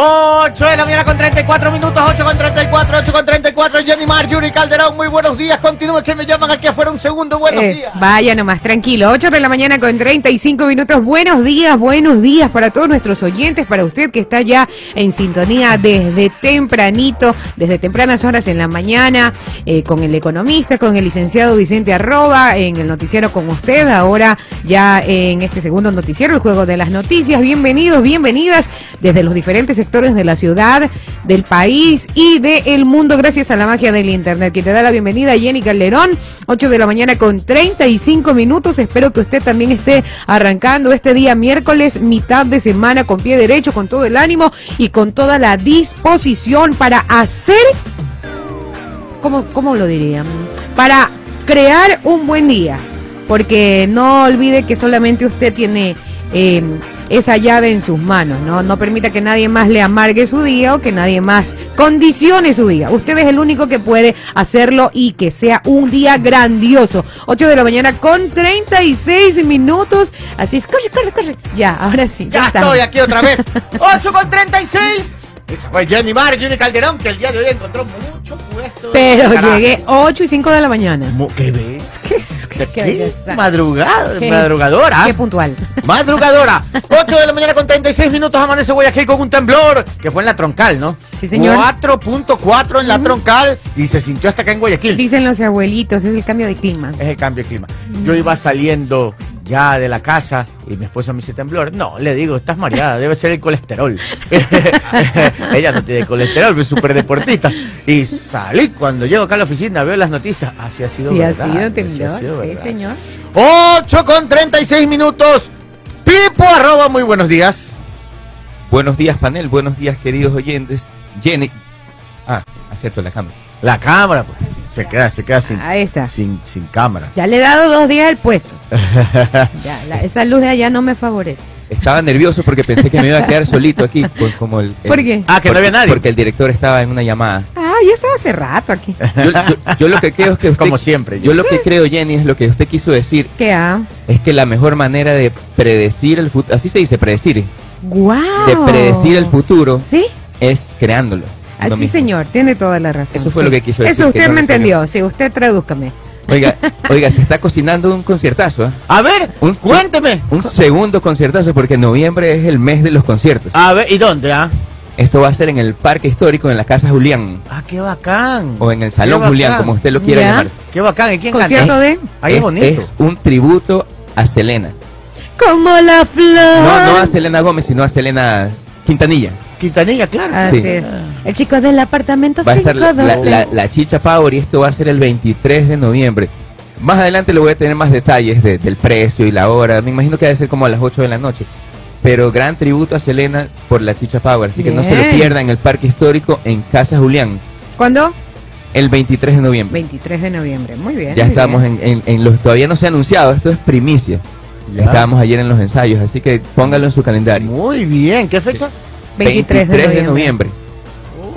8 de la mañana con 34 minutos, 8 con 34, 8 con 34, Jenny Mar, Yuri Calderón, muy buenos días, continúen que me llaman aquí afuera un segundo, buenos Eh, días. vaya nomás, tranquilo. 8 de la mañana con 35 minutos. Buenos días, buenos días para todos nuestros oyentes, para usted que está ya en sintonía desde tempranito, desde tempranas horas en la mañana, eh, con el economista, con el licenciado Vicente Arroba, en el noticiero con usted, ahora ya en este segundo noticiero, el juego de las noticias. Bienvenidos, bienvenidas desde los diferentes de la ciudad, del país y del mundo, gracias a la magia del Internet. Que te da la bienvenida Jenny Calderón, 8 de la mañana con 35 minutos. Espero que usted también esté arrancando este día miércoles, mitad de semana, con pie derecho, con todo el ánimo y con toda la disposición para hacer, ¿cómo, cómo lo dirían? Para crear un buen día. Porque no olvide que solamente usted tiene eh, esa llave en sus manos, ¿no? No permita que nadie más le amargue su día o que nadie más condicione su día. Usted es el único que puede hacerlo y que sea un día grandioso. 8 de la mañana con 36 minutos. Así es, corre, corre, corre. Ya, ahora sí. Ya estamos. estoy aquí otra vez, 8 con 36. Esa fue Jenny Mar, Yuri Calderón, que el día de hoy encontró mucho puesto. Pero llegué 8 y 5 de la mañana. ¿Qué ves? ¿Qué, es- ¿Qué, qué. Madrugada, madrugadora. Qué puntual. Madrugadora, 8 de la mañana con 36 minutos amanece Guayaquil con un temblor que fue en la troncal, ¿no? Sí, señor. 4.4 en la Ujú. troncal y se sintió hasta acá en Guayaquil. Dicen los abuelitos, es el cambio de clima. Es el cambio de clima. Yo iba saliendo ya de la casa y mi esposa me dice temblor. No, le digo, estás mareada, debe ser el colesterol. Ella no tiene colesterol, es súper deportista. Y salí cuando llego acá a la oficina, veo las noticias. Así ha sido Sí, ha verdad. sido temblor. ha sido Sí, verdad. señor. 8 con 36 minutos. Pipo arroba, muy buenos días. Buenos días, panel. Buenos días, queridos oyentes. Jenny. Ah, acierto la cámara. La cámara, pues. Se queda, se queda sin, Ahí está. sin, sin cámara. Ya le he dado dos días al puesto. Ya, la- esa luz de allá no me favorece. Estaba nervioso porque pensé que me iba a quedar solito aquí. pues, como el, el- ¿Por qué? Ah, que no había nadie. Porque el director estaba en una llamada. Ah, ya estaba hace rato aquí. Yo, yo- yo lo que creo es que usted, Como siempre. Yo lo que creo, Jenny, es lo que usted quiso decir. ¿Qué ah? Es que la mejor manera de predecir el futuro, así se dice, predecir, ¡Guau! de predecir el futuro ¿Sí? es creándolo. Así, mismo. señor, tiene toda la razón. Eso fue sí. lo que quiso decir, Eso usted no me entendió. Sí, usted tradúzcame. Oiga, oiga, se está cocinando un conciertazo, ¿eh? A ver, Un- cuénteme. Un segundo conciertazo porque noviembre es el mes de los conciertos. A ver, ¿y dónde, ah? Esto va a ser en el Parque Histórico, en la Casa Julián, Ah, qué bacán. o en el Salón Julián, como usted lo quiera Ya. llamar. Qué bacán. ¿Y quién Concierto canta? de... Ahí es, bonito. es un tributo a Selena. Como la flor. No, no a Selena Gómez, sino a Selena Quintanilla. Quintanilla, claro. Así Sí. es. El chico del apartamento Va a estar la, la- 512. la- la Chicha Power y esto va a ser el 23 de noviembre. Más adelante le voy a tener más detalles de- del precio y la hora. Me imagino que debe ser como a las 8 de la noche. Pero gran tributo a Selena por la Chicha Power. Así que no se lo pierdan en el Parque Histórico en Casa Julián ¿Cuándo? el 23 de noviembre. 23 de noviembre. Muy bien. Ya muy estamos bien. en, en- en los, todavía no se ha anunciado, esto es primicia. Ya. Estábamos ayer en los ensayos, así que póngalo en su calendario. Muy bien. ¿Qué fecha? 23, de noviembre.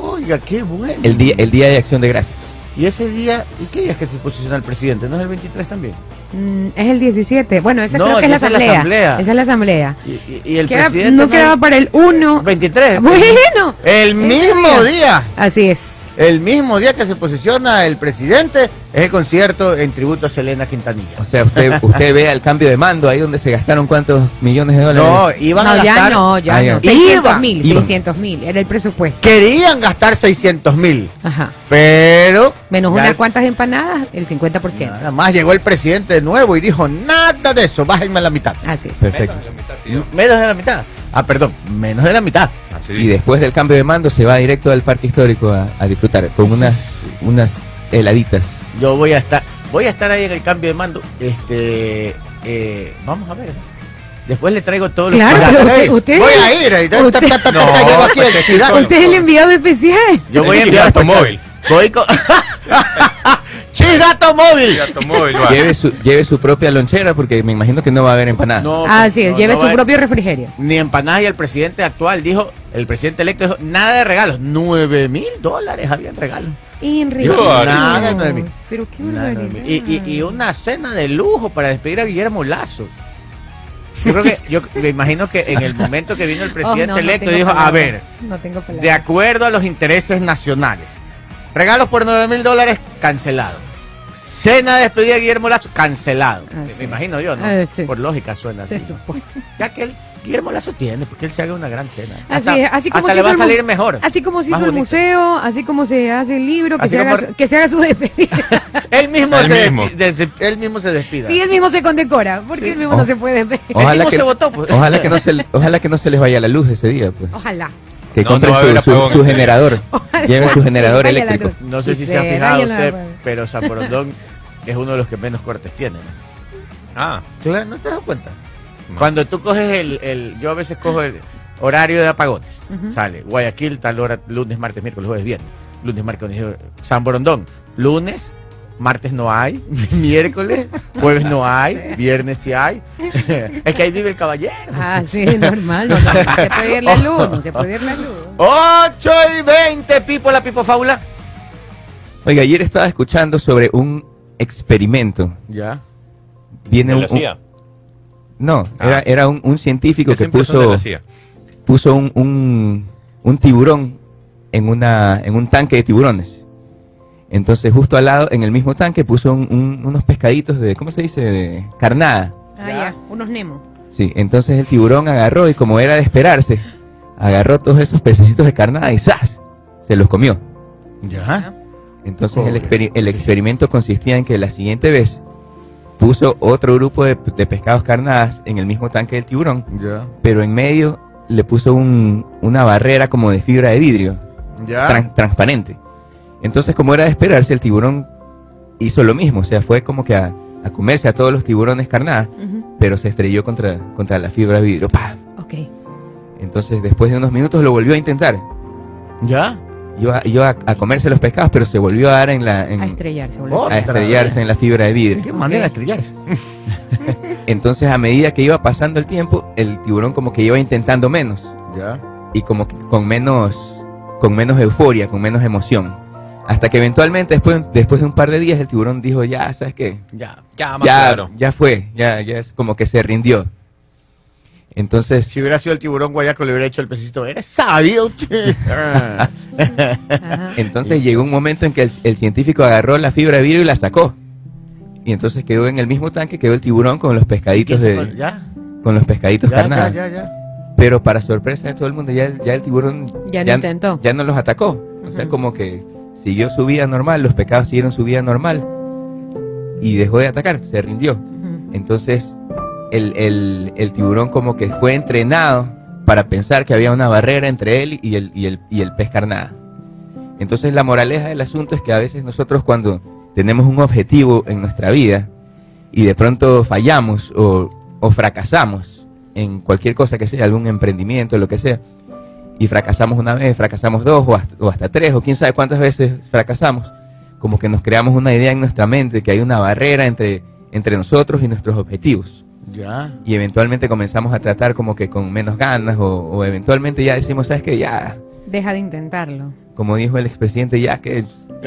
Oiga, qué bueno. el día, el día de acción de gracias. Y ese día, ¿y qué día es que se posiciona el presidente? ¿No es el 23 también? Mm, es el 17. Bueno, esa No, creo que es la es la asamblea. asamblea. Esa es la asamblea. Y, y- el Queda- presidente. no es quedaba para el 1. 23. Bueno. El mismo día. Así es. El mismo día que se posiciona el presidente es el concierto en tributo a Selena Quintanilla. O sea, usted, usted ve el cambio de mando, ahí donde se gastaron cuántos millones de dólares. No, iban a no, ya gastar. no, ya Ah, ya. no. 600 Iban, mil, iban. 600 mil. Era el presupuesto. Querían gastar 600 mil, Ajá. pero. Menos unas cuantas empanadas, el 50%. Nada más llegó el presidente de nuevo y dijo: Nada de eso, bájenme a la mitad. Así es. Perfecto. Menos de la mitad. Ah, perdón, menos de la mitad. Y después del cambio de mando se va directo al parque histórico a, a disfrutar con unas, unas heladitas. Yo voy a estar, voy a estar ahí en el cambio de mando. Este, eh, vamos a ver. Después le traigo todos los Claro, pero usted- Voy a ir. ahí, ta, usted- ta, ta, No. Usted es el enviado especial. Yo voy a enviar automóvil. Voy con... ¡Chidato móvil! Lleve su, lleve su propia lonchera porque me imagino que no va a haber empanada. No, Así es, no, lleve no su propio refrigerio. Ni empanadas y el presidente actual dijo, el presidente electo dijo, nada de regalos. Nueve mil dólares habían regalos. Enrique. Yo, nada de nueve mil. Pero qué Nada de barbaridad. nueve mil. y, y, y una cena de lujo para despedir a Guillermo Lazo. Yo creo que, yo me imagino que en el momento que vino el Oh, presidente no electo dijo, a ver, No tengo palabras. de acuerdo a los intereses nacionales, regalos por 9 mil dólares, cancelado. Cena de despedida de Guillermo Lazo, cancelado. Ah, me imagino yo, ¿no? Ah. Por lógica suena así. Se ¿no? supone. Ya que él, Guillermo Lazo tiene, porque él se haga una gran cena. Así Hasta- es, así como hasta se le va a salir mejor. Así como se hizo el museo, así como se hace el libro, que, se haga, su, que se haga su despedida. Él mismo, Él se, mismo. él se despida. sí, él mismo se condecora, porque Sí. él mismo Oh. no se puede ver. Él Ojalá mismo que- se votó, pues. Ojalá que no se, ojalá que no se les vaya la luz ese día, pues. Ojalá. Que No, haber su, generador. Que su generador eléctrico. No sé si se ha fijado usted, pero Zaporondón es uno de los que menos cortes tiene. Ah, Claro, ¿No te das cuenta? no. Cuando tú coges el, el- Yo a veces cojo el horario de apagones. Sale Guayaquil, tal hora, lunes, martes, miércoles, jueves, viernes. Lunes, martes, miércoles, San Borondón. Lunes, martes no hay. Miércoles, jueves no hay. Viernes sí hay. es que ahí vive el caballero. Ah, sí, normal. No, no, no se puede ver la luz, no se puede ver la luz. 8 y 20, Pipo, la Pipo Faula. Oiga, ayer estaba escuchando sobre un experimento. Ya. Viene ¿De un, un- no, Ah. era, era un, un científico Que puso, puso un, un, un tiburón en, una, en un tanque de tiburones. Entonces, justo al lado, en el mismo tanque, puso un- un- unos pescaditos de, ¿cómo se dice? De carnada. Ah, Ya. unos Nemo. Sí, entonces el tiburón agarró y como era de esperarse, agarró todos esos pececitos de carnada y ¡zas! Se los comió. Ya. Entonces el, experimento consistía en que la siguiente vez puso otro grupo de, de pescados carnadas en el mismo tanque del tiburón, Ya. pero en medio le puso un- una barrera como de fibra de vidrio, Ya. tran- transparente. Entonces como era de esperarse, el tiburón hizo lo mismo, o sea, fue como que a, a comerse a todos los tiburones carnadas, pero se estrelló contra, contra la fibra de vidrio. ¡Pah! Ok. Entonces después de unos minutos lo volvió a intentar. Ya. Iba, iba a, a comerse los pescados, pero se volvió a dar en la... en- A estrellarse. volvió. A estrellarse en la fibra de vidrio. Qué manera de estrellarse. Entonces, a medida que iba pasando el tiempo, el tiburón como que iba intentando menos Ya. y como que con menos, con menos euforia, con menos emoción. Hasta que eventualmente, después, después de un par de días, el tiburón dijo, ya, ¿sabes qué? Ya. Ya, más Ya, claro. ya fue, ya, ya es como que se rindió. Entonces, Si hubiera sido el tiburón guayaco, le hubiera hecho el pecito. Eres sabio. che". Ajá. entonces llegó un momento en que el, el científico agarró la fibra de vidrio y la sacó. Y entonces quedó en el mismo tanque, quedó el tiburón con los pescaditos de, Ya. con los pescaditos Ya, ya, carnadas. ya, ya. Pero para sorpresa de todo el mundo, ya el, ya el tiburón Ya lo intentó. ya no los atacó. O sea, como que siguió su vida normal, los pecados siguieron su vida normal y dejó de atacar, se rindió. Entonces, el, el- el tiburón como que fue entrenado para pensar que había una barrera entre él y el, y el, y el pez carnada. Entonces, la moraleja del asunto es que a veces nosotros cuando tenemos un objetivo en nuestra vida y de pronto fallamos o, o fracasamos en cualquier cosa que sea, algún emprendimiento, lo que sea, y fracasamos una vez, fracasamos dos o hasta, o hasta tres o quién sabe cuántas veces fracasamos, como que nos creamos una idea en nuestra mente que hay una barrera entre, entre nosotros y nuestros objetivos. Ya. Y eventualmente comenzamos a tratar como que con menos ganas o, o eventualmente ya decimos, ¿sabes qué? Ya, Deja de intentarlo. como dijo el expresidente, ya que...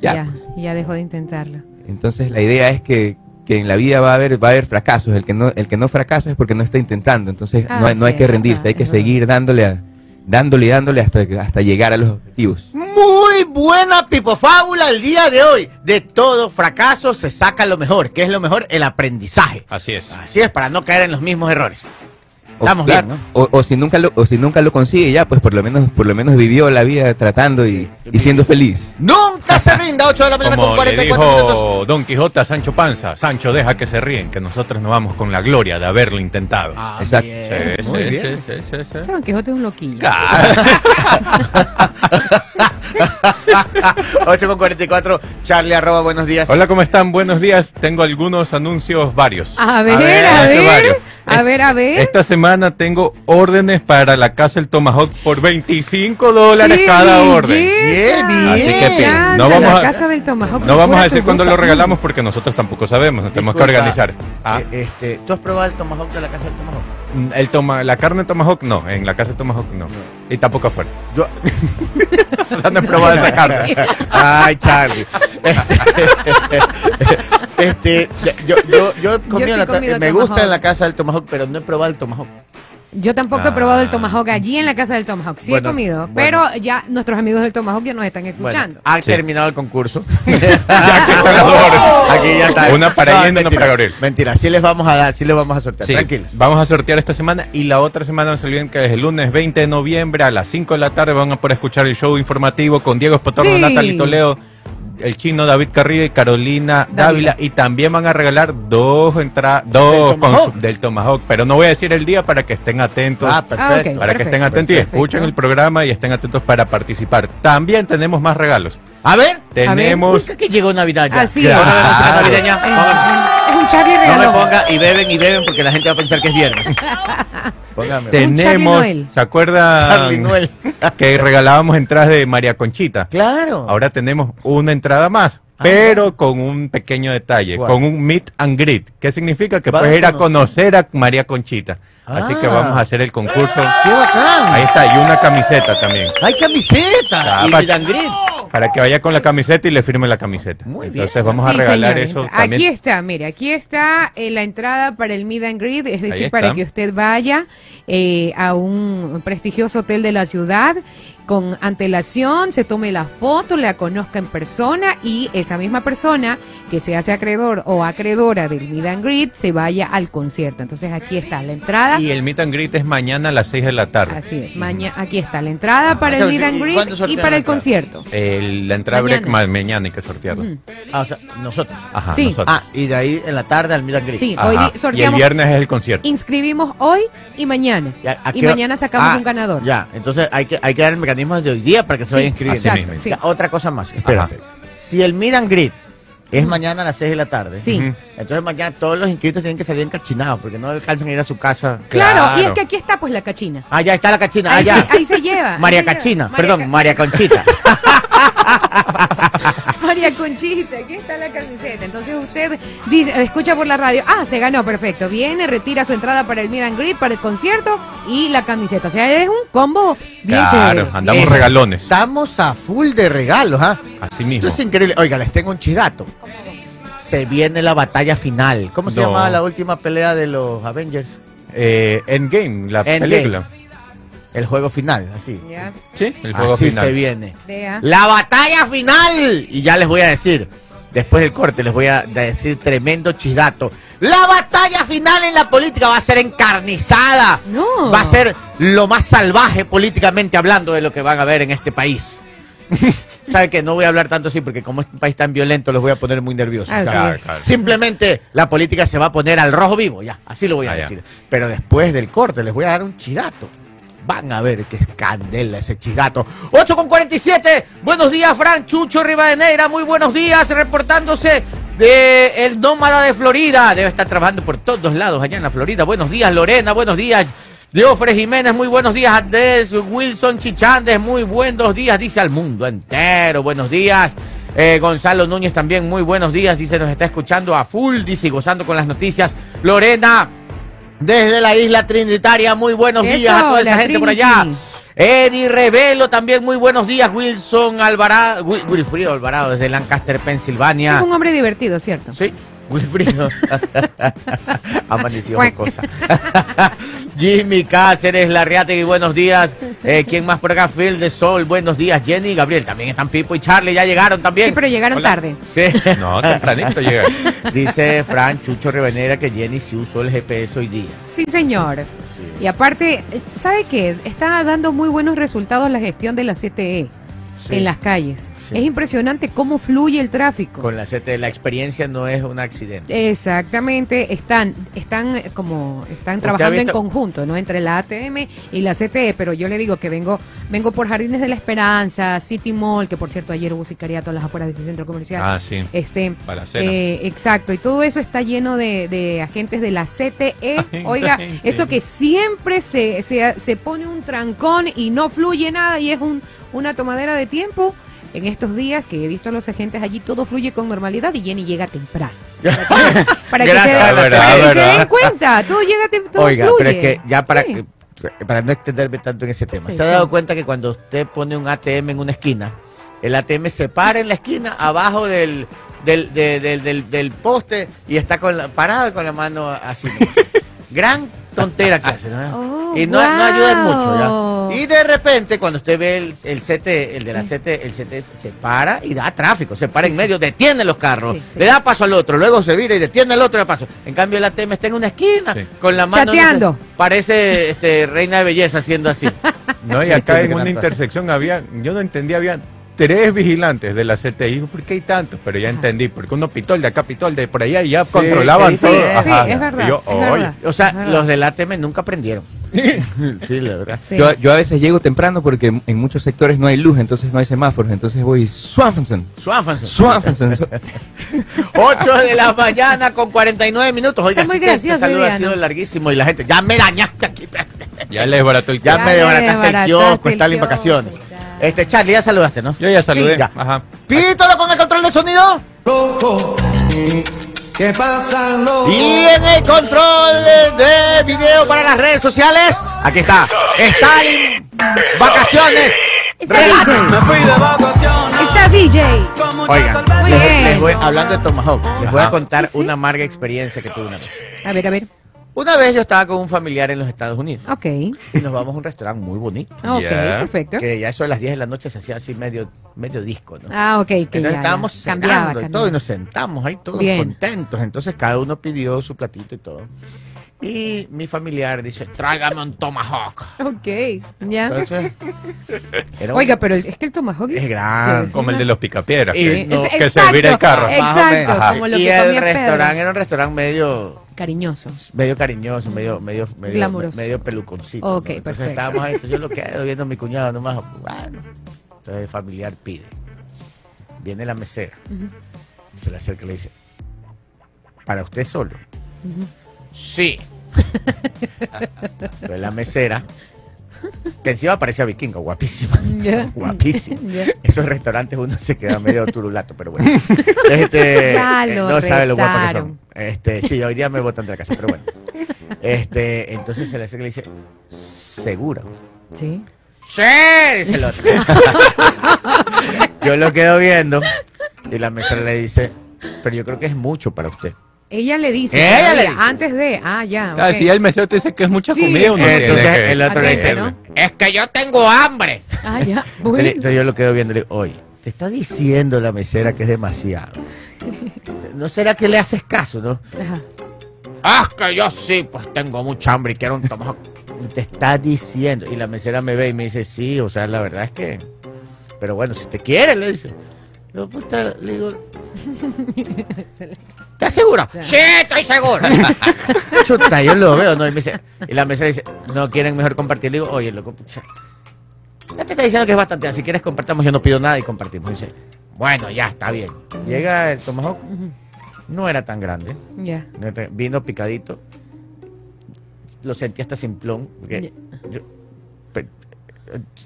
Ya, Ya, pues. ya dejó de intentarlo. Entonces la idea es que, que en la vida va a haber va a haber fracasos. El que no el que no fracasa es porque no está intentando. Entonces Ah, no, hay- no hay sí, que rendirse, verdad, hay que seguir dándole a- dándole y dándole hasta hasta llegar a los objetivos. Muy buena pipofábula el día de hoy. De todo fracaso se saca lo mejor. ¿Qué es lo mejor? El aprendizaje. Así es. Así es, para no caer en los mismos errores. O, Estamos claro, bien, o, o si nunca lo o si nunca lo consigue ya, pues por lo menos por lo menos vivió la vida tratando y, y siendo feliz. Nunca se rinda, 8 de la mañana con Como le 44 minutos. Don Quijote a Sancho Panza, Sancho deja que se ríen, que nosotros nos vamos con la gloria de haberlo intentado. Ah, Exacto. bien, Sí, muy sí, bien. sí, sí, sí, sí. Don Quijote es un loquillo. Claro. 8 con 44, Charlie, arroba, buenos días. Hola, ¿cómo están? Buenos días. Tengo algunos anuncios varios. A ver, A a ver. A ver, a ver. Esta semana tengo órdenes para la casa El Tomahawk por 25 dólares ¡Qué cada orden. Bien, bien. Así que, encanta no vamos la a- casa del Tomahawk. No vamos Recuerda a decir cuándo lo regalamos porque nosotros tampoco sabemos, nos tenemos que Disculpa, organizar. Ah, eh, este, ¿Tú has probado el tomahawk de la casa del tomahawk? El toma, la carne Tomahawk no, en la casa de Tomahawk no. Y tampoco afuera. Yo, O sea, no he probado esa carne. Ay, Charlie. este, yo, yo, yo he comido sí he la ta- comido me gusta en la casa del tomahawk, pero no he probado el tomahawk. Yo tampoco he probado el Ah. Tomahawk allí en la casa del Tomahawk. Sí Bueno, he comido, bueno. pero ya nuestros amigos del Tomahawk ya nos están Bueno, escuchando. ha Sí. terminado el concurso. Ya están dos horas. Aquí ya está. Una para No, y una mentira, para Gabriel. Mentira, sí les vamos a dar, sí les vamos a sortear. Sí, Tranquilos. vamos a sortear esta semana y la otra semana no se olviden que desde el lunes 20 de noviembre a las 5 de la tarde van a poder escuchar el show informativo con Diego Espotorno, Sí. Natalie Toledo, el chino David Carrillo y Carolina Dávila. Dávila. Y también van a regalar dos entradas, dos ¿Del Tomahawk? su- del Tomahawk. Pero no voy a decir el día para que estén atentos. Ah, perfecto. Ah, para que estén perfecto, atentos y perfecto. escuchen el programa y estén atentos para participar. También tenemos más regalos. A ver, Tenemos Uy, que llegó Navidad ya. Así Claro. navideña, es un Charlie No me ponga y beben y beben porque la gente va a pensar que es viernes. Póngame. Charlie tenemos, Noel. ¿se Charlie Noel. que regalábamos entradas de María Conchita? Claro. Ahora tenemos una entrada más, Ah, pero con un pequeño detalle, ¿Cuál? con un meet and greet. ¿Qué significa? Que Vas puedes ir a conocer. conocer a María Conchita. Así que Ah. vamos a hacer el concurso. ¡Qué bacán! Ahí está, y una camiseta también. ¡Hay camiseta! Ah, y pa- meet and greet. Para que vaya con la camiseta y le firme la camiseta. Muy bien. Entonces vamos a Sí, regalar eso Aquí también. está, mire, aquí está eh, la entrada para el Meet and Greet, es decir, para que usted vaya eh, a un prestigioso hotel de la ciudad con antelación, se tome la foto, la conozca en persona y esa misma persona que se hace acreedor o acreedora del Meet and Greet se vaya al concierto. Entonces aquí está la entrada. Y el meet and greet es mañana a las 6 de la tarde. Así es, maña- aquí está la entrada para el Meet ¿y and Greet y para el concierto. El- la entrada Mañana. break ma- mañana hay que sortearla. Ah, o sea, nosotros. Ajá, Sí. nosotros. Ah, y de ahí en la tarde al meet and greet. Sí, Ajá. hoy di- Y el sorteamos, viernes es el concierto. inscribimos hoy y mañana. Ya, ¿a Y mañana sacamos Ah, un ganador. Ya, entonces hay que, hay que dar el mecanismo de hoy día para que se Sí, vaya inscribiendo. así mismo. Ya, otra cosa más, espérate. Ajá. Si el and greet es mañana a las 6 de la tarde, Sí. Entonces mañana todos los inscritos tienen que salir encachinados porque no alcanzan a ir a su casa. Claro, y es que aquí está pues la cachina. Ah, ya está la cachina. Ah, Ahí, ya. se, ahí se lleva. ahí María se. Cachina, María perdón, Ca- María Conchita. María Conchita, aquí está la camiseta. Entonces usted dice, escucha por la radio, ah, se ganó, perfecto. Viene, retira su entrada para el Meet and Greet, para el concierto y la camiseta. O sea, es un combo bien Claro, chévere. andamos Es- regalones. Estamos a full de regalos, ¿ah? Así mismo. Esto es increíble. Oiga, les tengo un chidato. Se viene la batalla final. ¿Cómo se No. llamaba la última pelea de los Avengers? Eh, Endgame, la Endgame. película. El juego final, así. Ya, Sí, el juego así final. se viene. vea. La batalla final. Y ya les voy a decir, después del corte, les voy a decir tremendo chidato. La batalla final en la política va a ser encarnizada. No. Va a ser lo más salvaje políticamente hablando de lo que van a ver en este país. ¿Sabe que No voy a hablar tanto así porque como es un país tan violento los voy a poner muy nerviosos. Claro, claro. Simplemente la política se va a poner al rojo vivo, ya, así lo voy a Ah, ya. decir. Pero después del corte les voy a dar un chidato. Van a ver qué candela ese chidato. 8 con 47. Buenos días, Fran Chucho Rivadeneira. Muy buenos días, reportándose de el nómada de Florida. Debe estar trabajando por todos lados allá en la Florida. Buenos días, Lorena. Buenos días. Diofre Jiménez, muy buenos días. Andrés Wilson Chichandes, muy buenos días. Dice al mundo entero, buenos días. Eh, Gonzalo Núñez también, muy buenos días. Dice, nos está escuchando a full, dice, y gozando con las noticias. Lorena, desde la isla Trinitaria, muy buenos Eso, días a toda esa gente por allá. Eddie Revelo, también muy buenos días. Wilson Alvarado, Wil- Wilfrido Alvarado, desde Lancaster, Es Pensilvania. un hombre divertido, ¿cierto? Sí, Wilfrido. Amaneció cosa. Jimmy Cáceres, Larriategui, buenos días. Eh, ¿Quién más por acá? Phil de Sol, buenos días. Jenny y Gabriel, también están Pipo y Charlie, ya llegaron también. Sí, pero llegaron Hola. tarde. Sí. No, tempranito llega. Dice Fran Chucho Rivenera que Jenny sí usó el GPS hoy día. Sí, señor. Sí. Y aparte, ¿sabe qué? Está dando muy buenos resultados la gestión de la CTE Sí. en las calles. Sí. Es impresionante cómo fluye el tráfico. Con la CT, la experiencia no es un accidente. Exactamente, están, están eh, como, están ¿Usted trabajando en conjunto, ¿no? Entre la ATM y la CTE, pero yo le digo que vengo, vengo por Jardines de la Esperanza, City Mall, que por cierto ayer hubo sicariato a las afueras de ese centro comercial. Ah, sí. Este, Balacera. eh, exacto, y todo eso está lleno de, de agentes de la CTE. Oiga, eso que siempre se, se, se pone un trancón y no fluye nada y es un, una tomadera de tiempo. En estos días que he visto a los agentes allí, todo fluye con normalidad y Jenny llega temprano. Para que, se, verdad, para que se verdad. den cuenta. Todo llega, te- todo Oiga, fluye. pero es que ya para, Sí. para no extenderme tanto en ese tema, Sí, ¿se ha sí. dado cuenta que cuando usted pone un ATM en una esquina, el ATM se para en la esquina abajo del, del, de- del, del- del poste y está con la, parado con la mano así? Gran tontera que hace, ¿no? Oh, y no, no ayuda en mucho. ¿ya? Y de repente, cuando usted ve el, el CT, el de la Sí. CT, el CT se para y da tráfico, se para en medio, detiene los carros, Sí, sí. le da paso al otro, luego se vira y detiene al otro y da paso. En cambio, el ATM está en una esquina, Sí. con la mano... no sé, Chateando. parece este, reina de belleza haciendo así. No, y No acá en una intersección había, yo no entendía, había tres vigilantes de la CTI. ¿por qué hay tantos? Pero ya Ajá. entendí, porque uno pitó el de acá, pitó el de por allá y ya Sí, controlaban sí, todo. sí, Ajá. es verdad, Y yo, es oye, verdad. O sea, verdad. los del ATM nunca aprendieron. sí, la verdad. Sí. Yo, yo a veces llego temprano porque en muchos sectores no hay luz, entonces no hay semáforos, entonces voy Swanson. Swanson. Swanson. 8 de la mañana con 49 minutos. Oiga, Está muy que gracioso este saludo ha sido larguísimo y la gente, ya me dañaste aquí. ya les barató el Ya Ya me desbarataste el kiosco, está en vacaciones. ya. Este, Charlie, ya saludaste, ¿no? Yo ya saludé. Sí, ya. Ajá. Pítolo con el control de sonido. loco. ¿Qué pasa, loco? Y en el control de, de video para las redes sociales, aquí está. Está en vacaciones. Está Relato. DJ. fui de vacaciones. Está DJ. Oigan, Muy les, bien. les voy, hablando de Tomahawk, les voy a Ajá. contar una amarga experiencia que tuve una vez. A ver, a ver. Una vez yo estaba con un familiar en los Estados Unidos Ok. y nos vamos a un restaurante muy bonito. Ok, Ya. perfecto. Que ya eso de las 10 de la noche se hacía así medio, medio disco, ¿no? Ah, ok. Que Entonces ya, estábamos ya. Cambiaba, y todo cambiaba. y nos sentamos ahí todos Bien. contentos. Entonces cada uno pidió su platito y todo. Y mi familiar dice, tráigame un tomahawk. Ok, ya. Entonces, era un- Oiga, pero es que el tomahawk es grande. Como el de los picapiedras. Y que, no- que se vira el carro. Más o Exacto, menos. como lo y que el comía Pedro. restaurante era un restaurante medio Cariñoso. medio cariñoso, medio, medio, medio, medio peluconcito. Ok, ¿no? Entonces perfecto. estábamos ahí, entonces yo lo quedo viendo a mi cuñado nomás. Bueno, entonces el familiar pide. Viene la mesera, Ujú, se le acerca y le dice, ¿para usted solo? ujú. Sí. Entonces la mesera, que encima parecía vikingo, guapísima. Ya. Guapísima. Ya. Esos restaurantes uno se queda medio turulato, pero bueno. Este, eh, no sabe lo guapa que son. Este, sí, hoy día me botan de la casa, pero bueno. Este, entonces se le acerca y le dice, ¿seguro? Sí. Sí, dice el otro. yo lo quedo viendo y la mesera le dice, pero yo creo que es mucho para usted. Ella le dice. Ella le dice. Antes de. Ah, ya. Claro, si el mesero te dice que es mucha Sí, comida, uno entonces que el otro le dice, Atente, ¿no? es que yo tengo hambre. Ah, ya. Entonces, Bueno. entonces yo lo quedo viendo y le digo, oye, te está diciendo la mesera que es demasiado. ¿No será que le haces caso, no? Ajá. Ah, que yo sí, pues tengo mucha hambre y quiero un tomahawk. Te está diciendo. Y la mesera me ve y me dice, sí, o sea, la verdad es que. Pero bueno, si te quiere, le dice. Yo, puta, le digo, ¿estás seguro? Sí, estoy seguro. Chuta, yo lo veo, ¿no? Y me dice, y la mesera dice, no quieren mejor compartir. Le digo, oye, loco, pucha, ya te está diciendo que es bastante. Si quieres compartamos, yo no pido nada y compartimos. Y dice, bueno, ya está bien. Llega el tomahawk, no era tan grande. Ya. No te- Vino picadito. Lo sentí hasta simplón. Porque yo- pe- eh,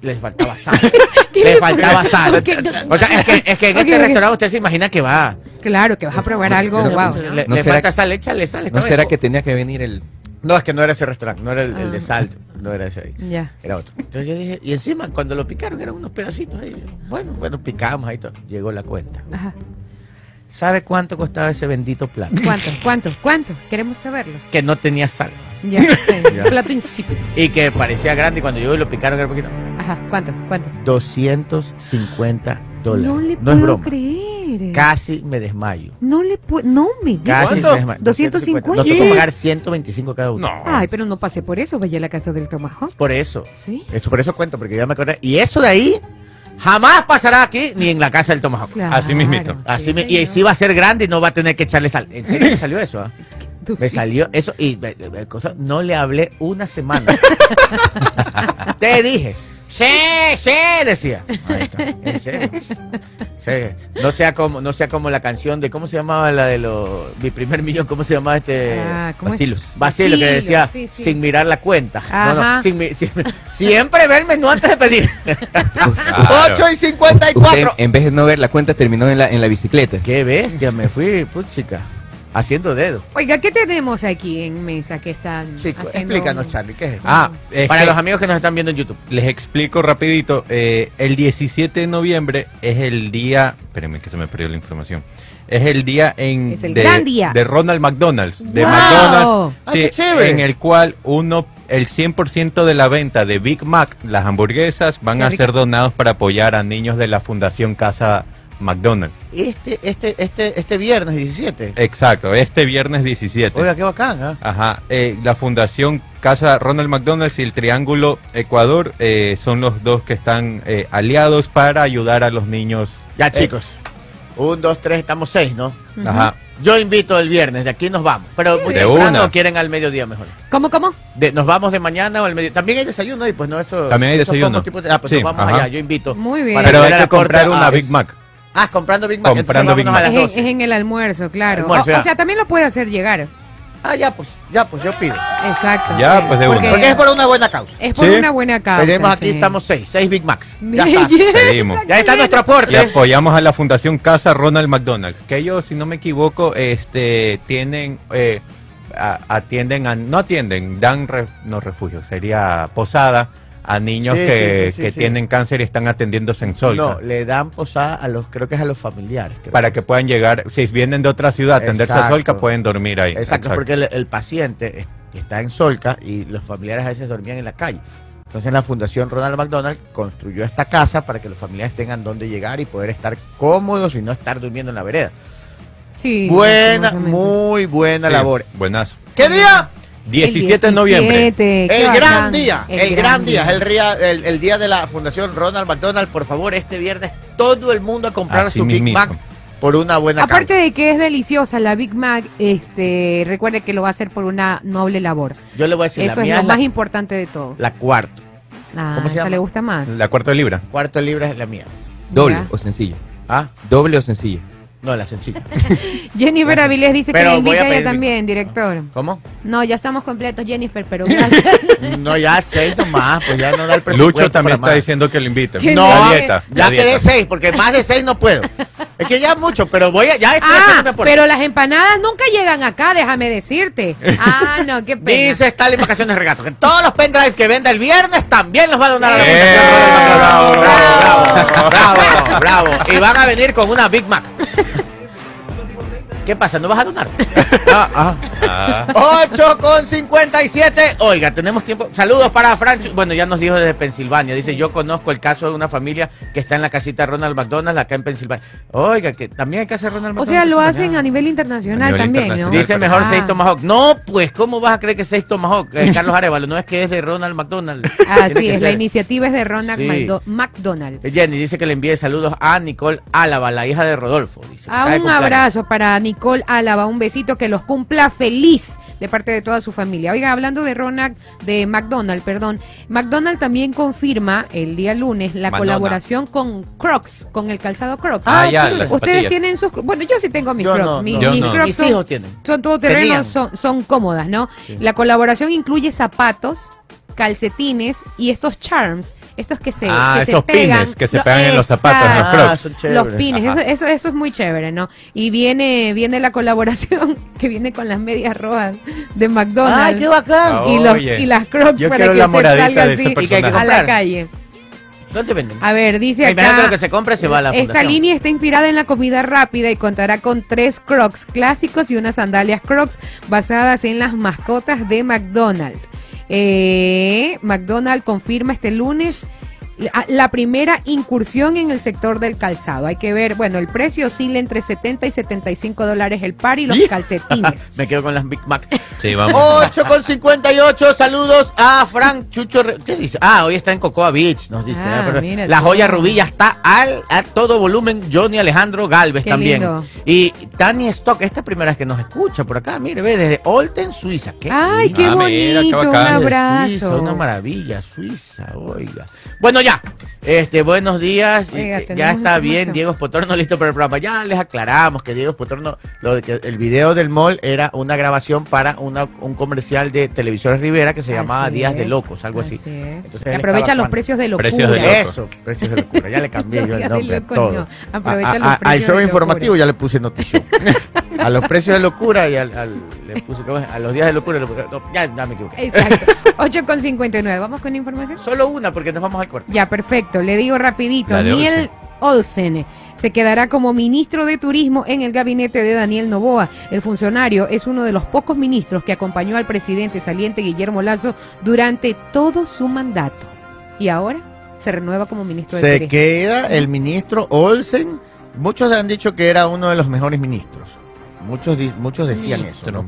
les faltaba sal. le faltaba sal. No. O sea, es que, es que en este restaurante usted se imagina que va. Claro, que vas a probar algo. Le- Wow. Le, ¿No falta que- sal, échale sal. ¿No vez. será que tenía que venir el... No, es que no era ese restaurante, no era el, el de Ah. sal. No era ese ahí. Ya. Era otro. Entonces yo dije, y encima cuando lo picaron eran unos pedacitos ahí. Bueno, bueno, picamos ahí todo. Llegó la cuenta. Ajá. ¿Sabe cuánto costaba ese bendito plato? ¿Cuánto? ¿Cuánto? ¿Cuánto? Queremos saberlo. Que no tenía sal. Ya. sí. Ya. Plato insípido. Y que parecía grande y cuando yo lo picaron era poquito. Ajá. ¿Cuánto? ¿Cuánto? 250 dólares. No le es puedo broma. creer. Casi me desmayo. No le puedo. No me digas. Casi ¿Cuánto? me desmayo. 250. Nos tocó pagar 125 cada uno. No. Ay, pero no pasé por eso. Vaya a la casa del Tomahawk. Por eso. Sí. Eso, por eso cuento, porque ya me acordé. Y eso de ahí jamás pasará aquí ni en la casa del Tomahawk. Claro. Así mismito. Así Sí, y sí va a ser grande y no va a tener que echarle sal. ¿En serio me salió eso? ah? Tú Me sí. salió eso y me- me- cosa- no le hablé una semana. Te dije. Sí, sí, decía. Ahí está, en serio. Sí. No sea como, no sea como la canción de ¿cómo se llamaba la de los mi primer millón? ¿Cómo se llamaba este? Ah. Vacilo que decía sí, sí. sin mirar la cuenta. No, no, sin siempre ver el menú antes de pedir. Claro. 8 y 54. Usted, en vez de no ver la cuenta, terminó en la, en la bicicleta. Qué bestia, me fui, puchica. Haciendo dedo. Oiga, ¿qué tenemos aquí en mesa que están haciendo? explícanos, Charlie, ¿qué es esto? Ah, es Para que los amigos que nos están viendo en YouTube. les explico rapidito. eh, el 17 de noviembre es el día... Espérenme que se me perdió la información. Es el día en Es el de, gran día. de Ronald McDonald's. De ¡Wow! McDonald's. Ah, sí, qué chévere. En el cual uno, el 100% de la venta de Big Mac, las hamburguesas, van a ser donados para apoyar a niños de la Fundación Casa McDonald's. Este, este, este, este viernes 17. Exacto, este viernes 17. Oiga, qué bacán, ¿ah? Ajá, eh, la Fundación Casa Ronald McDonald's y el Triángulo Ecuador eh, son los dos que están eh, aliados para ayudar a los niños. Ya, Eh, chicos. Un, dos, tres, estamos seis, ¿no? Ajá. Yo invito el viernes, de aquí nos vamos. Pero muy De temprano quieren al mediodía mejor. ¿Cómo, cómo? De- nos vamos de mañana o al mediodía. También hay desayuno y pues no, eso. También hay desayuno. de- ah, pues Sí, nos vamos ajá. allá, yo invito. Muy bien. Para Pero ver hay que comprar una a- Big Mac. Ah, comprando Big Mac. Comprando Big Mac. a Es en, 12. es en el almuerzo, claro. Almuerzo, o, sea, también lo puede hacer llegar. Ah, ya, pues, ya, pues yo pido. Exacto. Ya, sí. pues, de Porque una. Porque es por una buena causa. es por Sí. una buena causa. Tenemos aquí, sí. estamos seis, seis Big Macs. Ya está. Ya está nuestro Y aporte. apoyamos a la Fundación Casa Ronald McDonald, que ellos, si no me equivoco, este, tienen, eh, a- atienden, a, no atienden, dan, re- no refugio, sería posada a niños Sí, que, sí, sí, sí, que sí. tienen cáncer y están atendiéndose en Solca. No, le dan posada a los, creo que es a los familiares. creo. Para que puedan llegar, si vienen de otra ciudad a atenderse a Exacto. Solca, pueden dormir ahí. Exacto, porque el, el paciente es- está en Solca y los familiares a veces dormían en la calle. Entonces la Fundación Ronald McDonald construyó esta casa para que los familiares tengan dónde llegar y poder estar cómodos y no estar durmiendo en la vereda. Sí, buena, muy buena Sí, labor. Buenazo. ¿Qué día? 17 de noviembre. 17, qué El bacán. gran día, el, gran día, el, ria- el, el día de la Fundación Ronald McDonald. Por favor, este viernes todo el mundo a comprar Así su Big. Mac por una buena Aparte causa. de que es deliciosa la Big Mac, este, recuerde que lo va a hacer por una noble labor. Yo le voy a decir, Eso la es mía lo es más la, importante de todo. la cuarto. Ah, ¿cómo se llama? le gusta más. La cuarta de libra. Cuarto de libra es la mía. Doble o sencilla. ¿Ah? Doble o sencilla. No, la sencilla. Jennifer Avilés dice Pero que le voy a ella pedir- también, director. ¿Cómo? No, ya estamos completos, Jennifer, pero gracias. No, ya seis nomás, pues ya no da el presupuesto. Lucho también para está más. diciendo que lo invite. Que No, La dieta. ya la quedé seis, porque más de seis no puedo. Es que ya mucho, pero voy a, ya estoy ah, pero las empanadas nunca llegan acá, déjame decirte. Ah, no, qué pena. Dice Stalin Vacaciones Regato que todos los pendrives que venda el viernes también los va a donar a la ¡Eh! Fundación Ronald McDonald. ¡Bravo! bravo, bravo, bravo. Y van a venir con una Big Mac. ¿Qué pasa? ¿No vas a donar? Ah, ah. Ah. 8 con 57. Oiga, tenemos tiempo. Saludos para Francho. Bueno, ya nos dijo desde Pensilvania. Dice, yo conozco el caso de una familia que está en la casita Ronald McDonald acá en Pensilvania. Oiga, que también hay que hacer Ronald O McDonald. sea, lo en hacen a nivel internacional A nivel también, ¿no? Dice mejor Ah. seis Tomahawk. No, pues, ¿cómo vas a creer que seis Tomahawk? Eh, Carlos Arevalo, no es que es de Ronald McDonald. Ah, Tiene sí, que es la iniciativa es de Ronald Sí. McDonald. Eh, Jenny dice que le envíe saludos a Nicole Álava, la hija de Rodolfo. Dice, Ah, un abrazo para Nicole Álava, un besito que los cumpla feliz de parte de toda su familia. Oiga, hablando de Ronald, de McDonald, perdón, McDonald también confirma el día lunes la Madonna. colaboración con Crocs, con el calzado Crocs. Ah, ya, chévere. las Ustedes tienen sus, bueno, yo sí tengo mis Yo Crocs, no, mi- no. Yo mis no. Crocs Mis son- hijos tienen. son Tenían. todoterrenos, son, son cómodas, ¿no? Sí. La colaboración incluye zapatos, calcetines y estos charms, estos que se, Ah, que se esos pegan. pines que se Lo- pegan en los zapatos, en los. Ah, Crocs. son chéveres. Los pines, eso, eso, eso es muy chévere, ¿no? Y viene, viene la colaboración que viene con las medias rojas de McDonald's. ¡Ay, qué bacán! y, los- Oye, y las crocs yo para que la usted moradita salga así ese ¿Y qué hay que a la calle. ¿Dónde venden? A ver, dice Imagínate acá. lo que se compre se va a la Esta fundación. línea está inspirada en la comida rápida y contará con tres crocs clásicos y unas sandalias crocs basadas en las mascotas de McDonald's. Eh, McDonald's confirma este lunes la, primera incursión en el sector del calzado. Hay que ver, bueno, el precio oscila entre 70 y 75 dólares el par y los ¡Y! calcetines. Me quedo con las Big Mac. Sí, vamos. 8 con 58. Saludos a Frank Chucho. ¿Qué dice? Ah, hoy está en Cocoa Beach, nos dice. Ah, Ah, pero la joya rubí ya está al, a todo volumen. Johnny Alejandro Galvez Qué también. lindo. Y Tani Stock, esta primera vez que nos escucha por acá. Mire, ve, desde Olten, Suiza. ¿Qué Ay, lindo. qué Ah, mira, qué bonito, un bacán. Suiza, abrazo. una maravilla, Suiza, oiga. Bueno, ya. Este, buenos días. Oiga, Eh, ya está bien. Diego Spotorno listo para el programa. Ya les aclaramos que Diego Spotorno, lo de que el video del mall era una grabación para una, un comercial de Televisores Rivera que se llamaba Así Días de Locos, algo así. así. Entonces, estaba los precios de locura. Precios de loco. Eso, precios de locura. Ya le cambié yo el nombre a loco, todo. no. Aprovecha A- a- los al precios show de informativo locura. ya le puse notición. a los precios de locura y al, al- le puse, ¿cómo es? a los días de locura. le puse- no, ya, ya me equivoqué. Exacto. 8 con 59. ¿Vamos con información? Solo una porque nos vamos al corte. Ya, perfecto. Le digo rapidito. La de Niel Olsen se quedará como ministro de Turismo en el gabinete de Daniel Novoa. El funcionario es uno de los pocos ministros que acompañó al presidente saliente Guillermo Lazo durante todo su mandato. Y ahora se renueva como ministro de Se Turismo. queda el ministro Olsen. Muchos han dicho que era uno de los mejores ministros. Muchos, muchos decían eso, ¿no?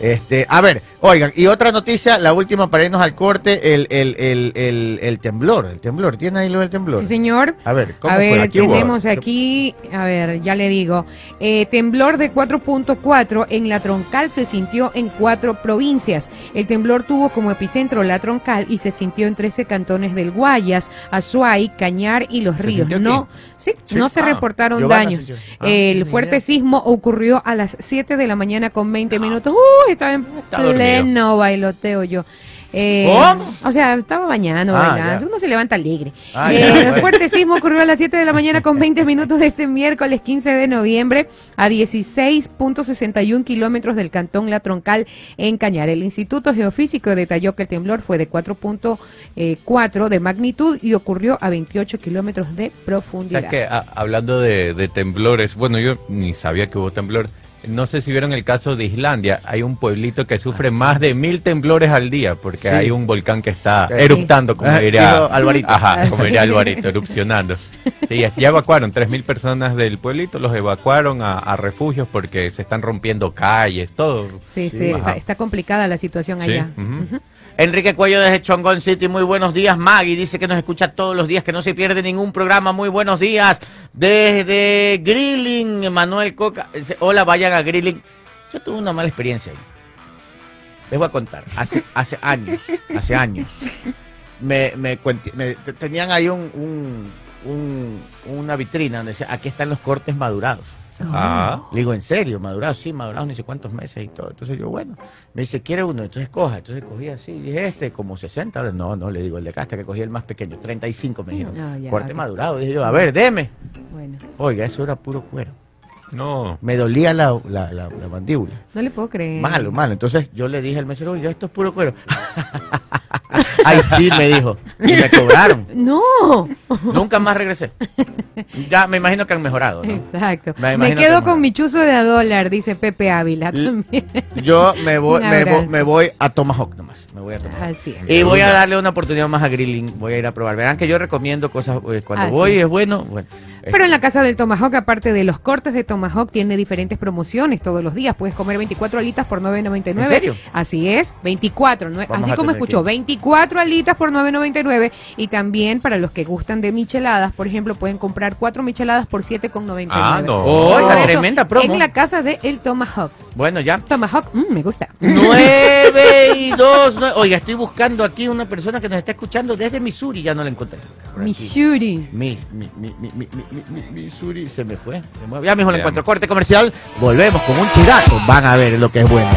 Este, a ver, oigan, y otra noticia, la última para irnos al corte, el, el, el, el, el temblor, el temblor, ¿tiene ahí lo del temblor? Sí, señor. A ver, ¿cómo A fue? ver, hubo- tenemos aquí, a ver, ya le digo, eh, temblor de 4.4 en la troncal se sintió en cuatro provincias. El temblor tuvo como epicentro la troncal y se sintió en 13 cantones del Guayas, Azuay, Cañar y Los ¿Se Ríos. No, sí, Sí. no se Ah, reportaron daños. Ah, El fuerte idea. sismo ocurrió a las 7 de la mañana con 20 minutos. ¡Uy! Estaba en Está dormido. pleno bailoteo yo. Eh, ¿Cómo? O sea, estaba bañando, Ah, bailando. ya. Uno se levanta alegre. Ah, Eh, ya, el bueno. fuerte sismo ocurrió a las 7 de la mañana con 20 minutos de este miércoles 15 de noviembre a 16.61 kilómetros del cantón La Troncal en Cañar. El Instituto Geofísico detalló que el temblor fue de 4.4 de magnitud y ocurrió a 28 kilómetros de O profundidad. sea que a- hablando de, de temblores, bueno, yo ni sabía que hubo temblor. No sé si vieron el caso de Islandia. Hay un pueblito que sufre más de mil temblores al día porque Sí. hay un volcán que está Sí. eruptando, como Ah, diría Alvarito. Ajá, Ah, como sí. diría Alvarito, erupcionando. Sí, ya, evacuaron tres mil personas del pueblito, los evacuaron a, a refugios porque se están rompiendo calles, todo. Sí, sí, Sí, está, está complicada la situación Sí, allá. Ujú. Enrique Cuello desde Chongón City, muy buenos días. Maggie dice que nos escucha todos los días, que no se pierde ningún programa. Muy buenos días. Desde Grilling, Manuel Coca. Hola, vayan a Grilling. Yo tuve una mala experiencia ahí. Les voy a contar. Hace, hace años, hace años. Me, me, me- te- tenían ahí un- una vitrina donde decía, aquí están los cortes madurados. Ah. Le digo, ¿en serio? ¿Madurados? Sí, madurados, no sé cuántos meses y todo. Entonces yo, bueno, me dice, ¿quiere uno? Entonces coja. Entonces cogí así, dije, este, como 60. Ahora, No, no, le digo, el de casta que cogí el más pequeño, 35 me dijeron. Ah, ya, Corte madurado. Dije yo, a ver, deme. Bueno, Oiga, eso era puro cuero. No. Me dolía la, la, la- la mandíbula. no le puedo creer. Malo, malo. Entonces yo le dije al mesero, oiga, esto es puro cuero. Ay, sí, me dijo. Y me cobraron. No. Nunca más regresé. Ya me imagino que han mejorado, ¿no? Exacto. Me quedo que con mi chuzo de a dólar, dice Pepe Ávila también. Yo me voy, me, voy, me voy a Tomahawk nomás. Me voy a Tomahawk. Así es. Y voy a darle una oportunidad más a Grilling. Voy a ir a probar. Verán que yo recomiendo cosas eh, cuando Ah, voy es bueno. bueno Pero en la casa del Tomahawk, aparte de los cortes de Tomahawk, tiene diferentes promociones todos los días. Puedes comer 24 alitas por 9.99. ¿En serio? Así es, 24. nue- Vamos así como escuchó, que ir. 24 alitas por 9.99. Y también para los que gustan de micheladas, por ejemplo, pueden comprar 4 micheladas por 7.99. Ah, no. Todo eso tremenda promo. En la casa de El Tomahawk. Bueno, ya. Tomahawk, mm, me gusta. Nueve y dos. nue- Oiga, estoy buscando aquí una persona que nos está escuchando desde Missouri. Ya no la encontré. Missouri. Mi, mi, mi, mi, mi, mi, mi, mi- Missouri se me fue. se me- Ya mismo Se encuentro. Corte comercial. Volvemos con un chidato. Van a ver lo que es bueno.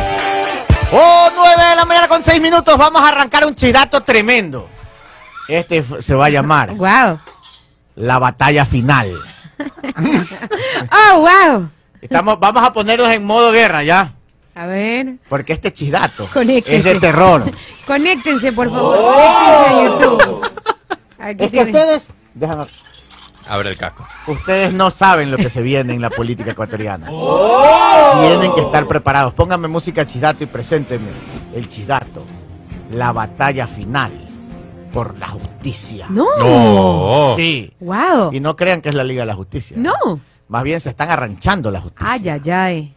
Oh, nueve de la mañana con seis minutos. Vamos a arrancar un chidato tremendo. Este se va a llamar Wow. La Batalla Final. Oh, wow. Estamos, vamos a ponernos en modo guerra ya. A ver, Porque este chidato es de terror. conéctense, por favor. Conéctense a YouTube. Aquí Es que ustedes, déjame- Abre el casco. ustedes no saben lo que se viene en la política ecuatoriana. Tienen que estar preparados. Pónganme música chidato y preséntenme el chidato. La batalla final por la justicia. No. No. Sí. Wow. Y no crean que es la Liga de la Justicia. No. Más bien se están arranchando la justicia. Ay, ay, ay.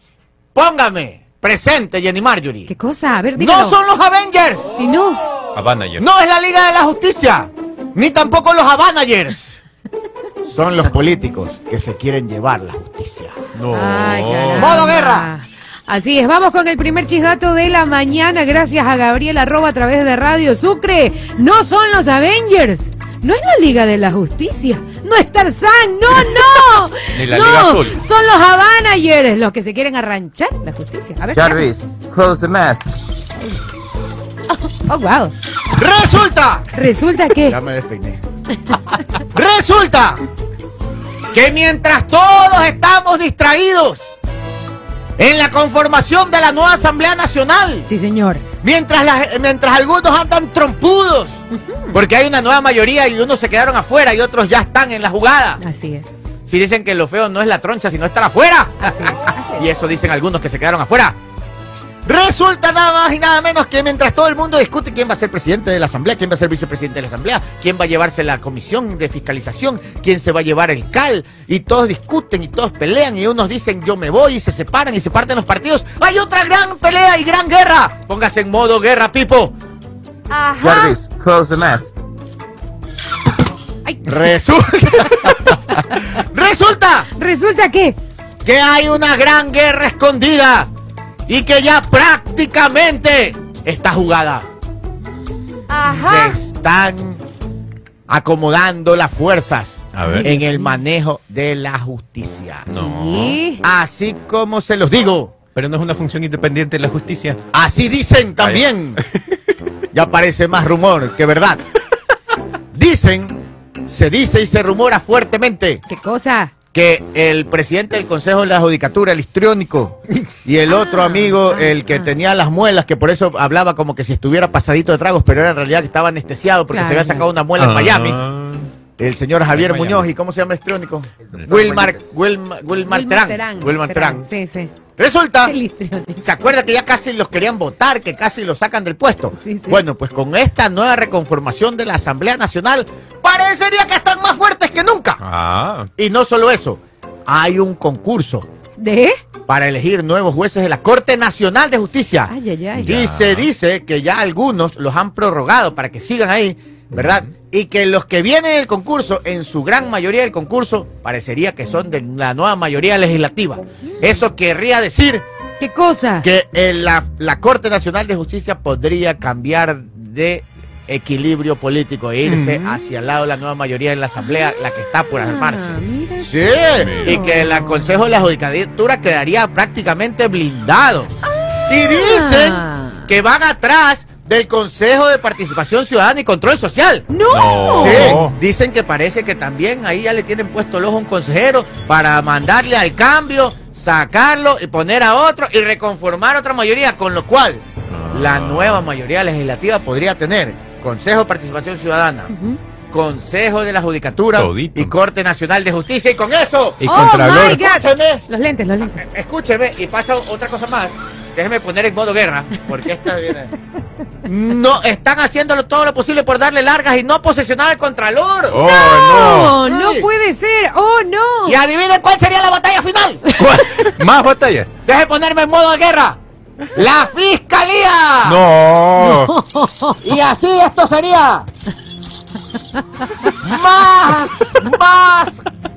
Póngame presente, Jenny Marjorie. ¿Qué cosa? A ver, dígalo. No son los Avengers. Si no. Avengers. No es la Liga de la Justicia. Ni tampoco los Avanagers. Son los políticos que se quieren llevar la justicia. No. Ay, caramba. ¡Modo guerra! Así es, vamos con el primer chisdato de la mañana, gracias a Gabriel Arroba a través de Radio Sucre. No son los Avengers, No es la Liga de la Justicia. No es Tarzán. No, no. Ni la No, Liga Azul. Son los Habanayers los que se quieren arranchar la justicia. A ver. Jarvis, close the mask. Oh, wow. Resulta, Resulta que. ya me despeiné. Resulta que mientras todos estamos distraídos en la conformación de la nueva Asamblea Nacional, Sí, señor. mientras, la- mientras algunos andan trompudos, porque hay una nueva mayoría y unos se quedaron afuera y otros ya están en la jugada. Así es. Si dicen que lo feo no es la troncha, sino estar afuera. Así es. así es. Y eso dicen algunos que se quedaron afuera. Resulta nada más y nada menos que mientras todo el mundo discute quién va a ser presidente de la Asamblea, quién va a ser vicepresidente de la Asamblea, quién va a llevarse la comisión de fiscalización, quién se va a llevar el CAL, y todos discuten y todos pelean, y unos dicen yo me voy y se separan y se parten los partidos. Hay otra gran pelea y gran guerra. Póngase en modo guerra, Pipo. Ajá. Jarvis, close the mask. Ay, Resulta. Resulta resulta que. que hay una gran guerra escondida y que ya prácticamente está jugada. Ajá. Se están acomodando las fuerzas A ver. en el manejo de la justicia. No. Sí. Así como se los digo, Pero no es una función independiente de la justicia. así dicen también. Ya parece más rumor que verdad. Dicen, se dice y se rumora fuertemente ¿Qué cosa? Que el presidente del Consejo de la Judicatura, el histriónico, y el otro Ah, amigo, el que ah. tenía las muelas, que por eso hablaba como que si estuviera pasadito de tragos, pero era en realidad que estaba anestesiado porque Claro, se había sacado una muela en Miami. Ah. El señor Javier Miami. Muñoz, ¿y cómo se llama el histriónico? Wilmar, Wilmar, Wilmar Terán. Terán, Wilmar Terán. Sí, sí. Resulta. ¿se acuerda que ya casi los querían votar, que casi los sacan del puesto? Sí, sí. Bueno, pues con esta nueva reconformación de la Asamblea Nacional, parecería que están más fuertes que nunca. Ah. Y no solo eso, hay un concurso ¿De? para elegir nuevos jueces de la Corte Nacional de Justicia. Ay, ay, ay. Y Ya. se dice que ya algunos los han prorrogado para que sigan ahí, ¿verdad? Y que los que vienen del concurso, en su gran mayoría del concurso, parecería que son de la nueva mayoría legislativa. Eso querría decir ¿Qué cosa? que en la, la Corte Nacional de Justicia podría cambiar de equilibrio político e irse hacia el lado de la nueva mayoría en la Asamblea, la que está por armarse. Ah, mira. Sí, y que el Consejo de la Judicatura quedaría prácticamente blindado. Y dicen Ah. que van atrás del Consejo de Participación Ciudadana y Control Social. ¡No! Sí, dicen que parece que también ahí ya le tienen puesto el ojo a un consejero para mandarle al cambio, sacarlo y poner a otro y reconformar otra mayoría, con lo cual la nueva mayoría legislativa podría tener Consejo de Participación Ciudadana. Consejo de la Judicatura Todito. y Corte Nacional de Justicia. Y con eso, Y Oh, escúcheme, Los lentes, los lentes. escúcheme, y pasa otra cosa más. Déjeme poner en modo guerra, porque esta viene. No, están haciéndolo todo lo posible por darle largas y no posesionar al Contralor. Oh, No, no. no puede ser. Oh, no. Y adivinen cuál sería la batalla final. no. Más batallas. Deje ponerme en modo de guerra. La fiscalía. No. Y así esto sería. Más, más,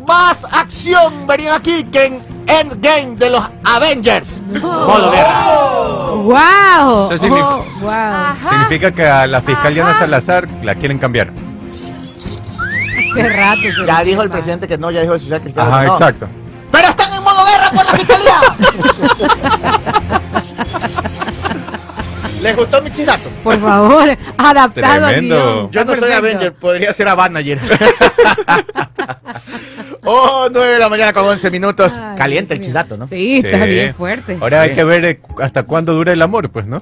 más acción vería aquí que en Endgame de los Avengers. Modo guerra. Wow. Eso significa- Oh, wow. Significa que a la fiscal Diana Salazar la quieren cambiar. Hace rato. se Ya dijo el presidente que no, ya dijo el social cristiano. Ajá, que no. exacto. Pero están en modo guerra por la fiscalía. ¿Les gustó mi chidato? Por favor, adaptado al Tremendo. guion. Yo no soy. Avenger, podría ser Avanager. oh, 9 de la mañana con 11 minutos. Ay, Caliente el chidato, ¿no? Sí, está bien fuerte. Ahora hay que ver eh, hasta cuándo dura el amor, pues, ¿no?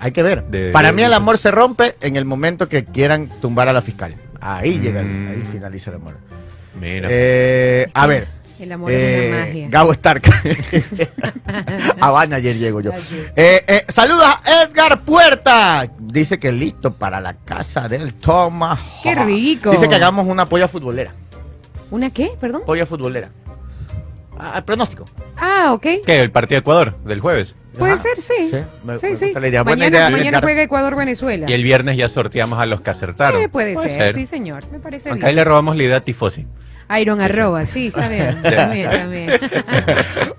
Hay que ver. De- Para de- mí el amor se rompe en el momento que quieran tumbar a la fiscal. Ahí llega, el- Mm. ahí finaliza el amor. Mira. Eh, a ver. El amor es una eh, magia. Gabo Stark. Avanager llego yo. Eh, eh, saludos a Edgar Puerta. Dice que listo para la casa del Tomahawk. Qué rico. Dice que hagamos una polla futbolera. ¿Una qué? Perdón. Polla futbolera. Ah, el pronóstico. Ah, ok. ¿Qué? ¿El partido de Ecuador del juees? Puede Ajá. ser, sí. Sí, me- sí, me sí. gusta la idea. Buena Mañana, idea, mañana juega Ecuador-Venezuela. Y el viernes ya sorteamos a los que acertaron. Eh, puede, ser, sí, señor. Me parece Acá bien. le robamos la idea a Tifosi. Iron arroba, sí, está bien, también, también.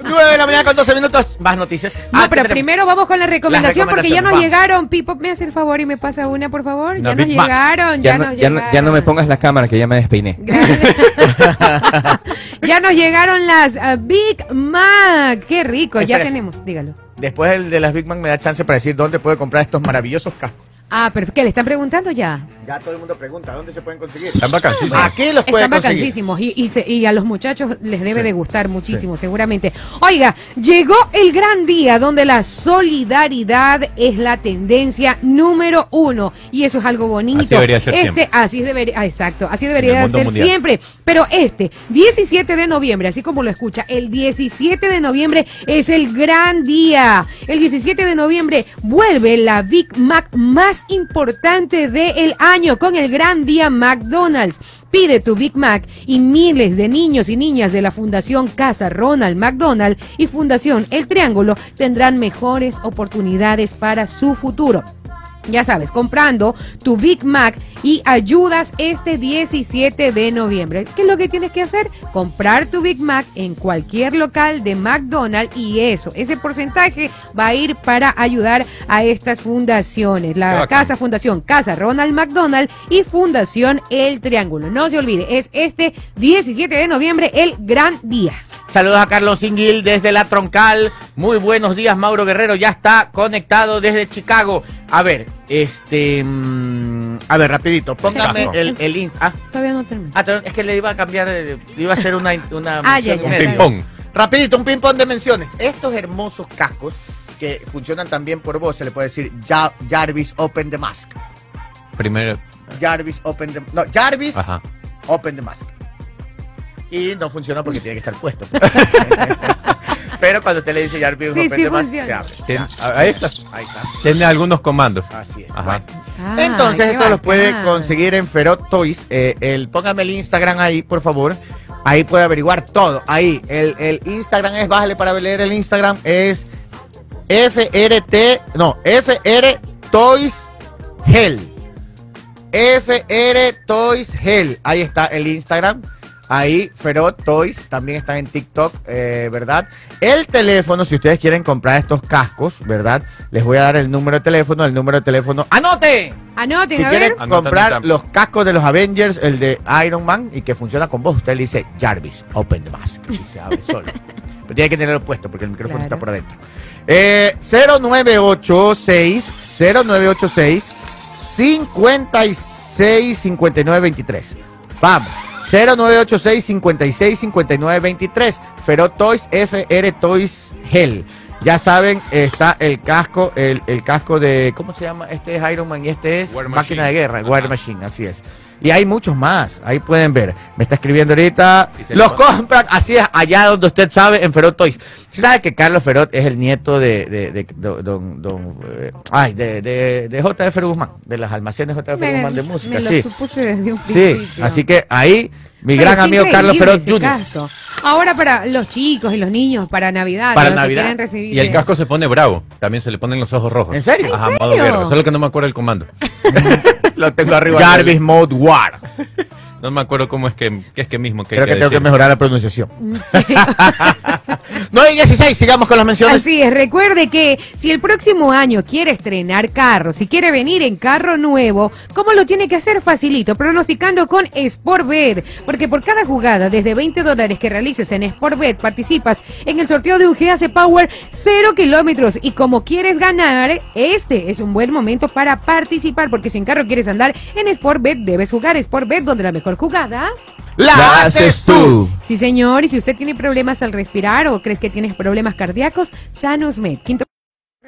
9 de la mañana con 12 minutos. Más noticias. No, Ah, pero tenemos- primero vamos con la recomendación porque ya nos recomendaciones, llegaron. Pipo, me hace el favor y me pasa una, por favor. Ya nos Big Mac. llegaron, ya, Ya, no, nos ya, no, llegaron. ya no me pongas la cámara que ya me despeiné. Gracias. ya nos llegaron las ah, Big Mac. Qué rico, ya tenemos, dígalo. Después el de las Big Mac me da chance para decir dónde puede comprar estos maravillosos cascos. Ah, pero ¿qué le están preguntando ya? Ya todo el mundo pregunta, ¿dónde se pueden conseguir? Están vacancísimos. Aquí los pueden Están conseguir. vacancísimos y, y, se- y a los muchachos les debe de gustar muchísimo, seguramente. Oiga, llegó el gran día donde la solidaridad es la tendencia número uno y eso es algo bonito. Así debería ser este, siempre. Así debería, ah, exacto, así debería ser mundial. siempre. Pero este, 17 de noviembre, así como lo escucha, el 17 de noviembre es el gran día. El 17 de noviembre vuelve la Big Mac más importante del año con el gran día McDonald's. Pide tu Big Mac y miles de niños y niñas de la Fundación Casa Ronald McDonald y Fundación El Triángulo tendrán mejores oportunidades para su futuro. Ya sabes, comprando tu Big Mac y ayudas este 17 de noviembre. ¿Qué es lo que tienes que hacer? Comprar tu Big Mac en cualquier local de McDonald's y eso, ese porcentaje va a ir para ayudar a estas fundaciones. La. Casa Fundación Casa Ronald McDonald y Fundación El Triángulo. No se olvide, es este 17 de noviembre el gran día. Saludos a Carlos Ingil desde la Troncal. Muy buenos días, Mauro Guerrero. Ya está conectado desde Chicago. A ver, este. mm, a ver, rapidito. Póngame el, el ins- Ah, Todavía no termino. ah, es que le iba a cambiar. eh, iba a hacer una. una Ah, ya. Un ping-pong. Rapidito, un ping-pong de menciones. Estos hermosos cascos que funcionan también por voz, se le puede decir Ja- Jarvis Open the Mask. Primero. Jarvis Open the. No, Jarvis Ajá. Open the Mask. Y no funciona porque tiene que estar puesto. Pero cuando usted le dice Jarvis Sí, sí funciona. se abre. Ah, ahí está. Ahí está. Tiene algunos comandos. Así es. Ajá. Bueno. Ah, Entonces, esto los puede conseguir en Ferot Toys. Eh, el, póngame el Instagram ahí, por favor. Ahí puede averiguar todo. Ahí, el, el Instagram es, bájale para leer el Instagram, es FRT, no, FR Toys Hell. FR Toys Hell. Ahí está el Instagram. Ahí, Ferot Toys, también están en TikTok, eh, ¿verdad? El teléfono, si ustedes quieren comprar estos cascos, ¿verdad? Les voy a dar el número de teléfono, el número de teléfono. ¡Anoten! Anoten, Si a quieren ver. Comprar los cascos de los Avengers, el de Iron Man, y que funciona con vos, usted le dice Jarvis, open the mask. Y se abre solo. Pero tiene que tenerlo puesto porque el micrófono Claro. está por adentro. Eh, 0986 0986 56 59 23. Vamos. 0986 56 59 23. Ferot Toys FR Toys Hell. Ya saben, está el casco, el, el casco de, ¿cómo se llama? Este es Iron Man y este es War Máquina de. Guerra, Ajá. War Machine, así es. Y hay muchos más, ahí pueden ver. Me está escribiendo ahorita. Los compran, así es, allá donde usted sabe, en Ferot Toys. ¿Sí ¿Sabe que Carlos Ferot es el nieto de, de, de, de- don, don, eh, ay, de, de, de JF Guzmán, de las almacenes JF Guzmán de música, me lo sí. supuse desde un Sí, así que ahí, mi Pero gran amigo Carlos ese Jr. caso. Ahora para los chicos y los niños, para Navidad. Para Navidad. recibir, Y el casco se pone bravo. También se le ponen los ojos rojos. ¿En serio? Ajá, ¿En modo serio? guerra. Solo que no me acuerdo el comando. Lo tengo arriba. Jarvis Mode War. No me acuerdo cómo es que, que es que mismo que hay Creo que, tengo que decir. mejorar la pronunciación. Sí. 9 y 16, sigamos con las menciones. Así es, recuerde que si el próximo año quiere estrenar carro, si quiere venir en carro nuevo, ¿cómo lo tiene que hacer? Facilito, pronosticando con Sportbet, porque por cada jugada desde 20 dólares que realices en Sportbet participas en el sorteo de un GAC Power 0 kilómetros y como quieres ganar, este es un buen momento para participar, porque si en carro quieres andar en Sportbet, debes jugar Sportbet, donde la mejor jugada La haces tú. Sí, señor, y si usted tiene problemas al respirar o crees que tienes problemas cardíacos, SanusMed, quinto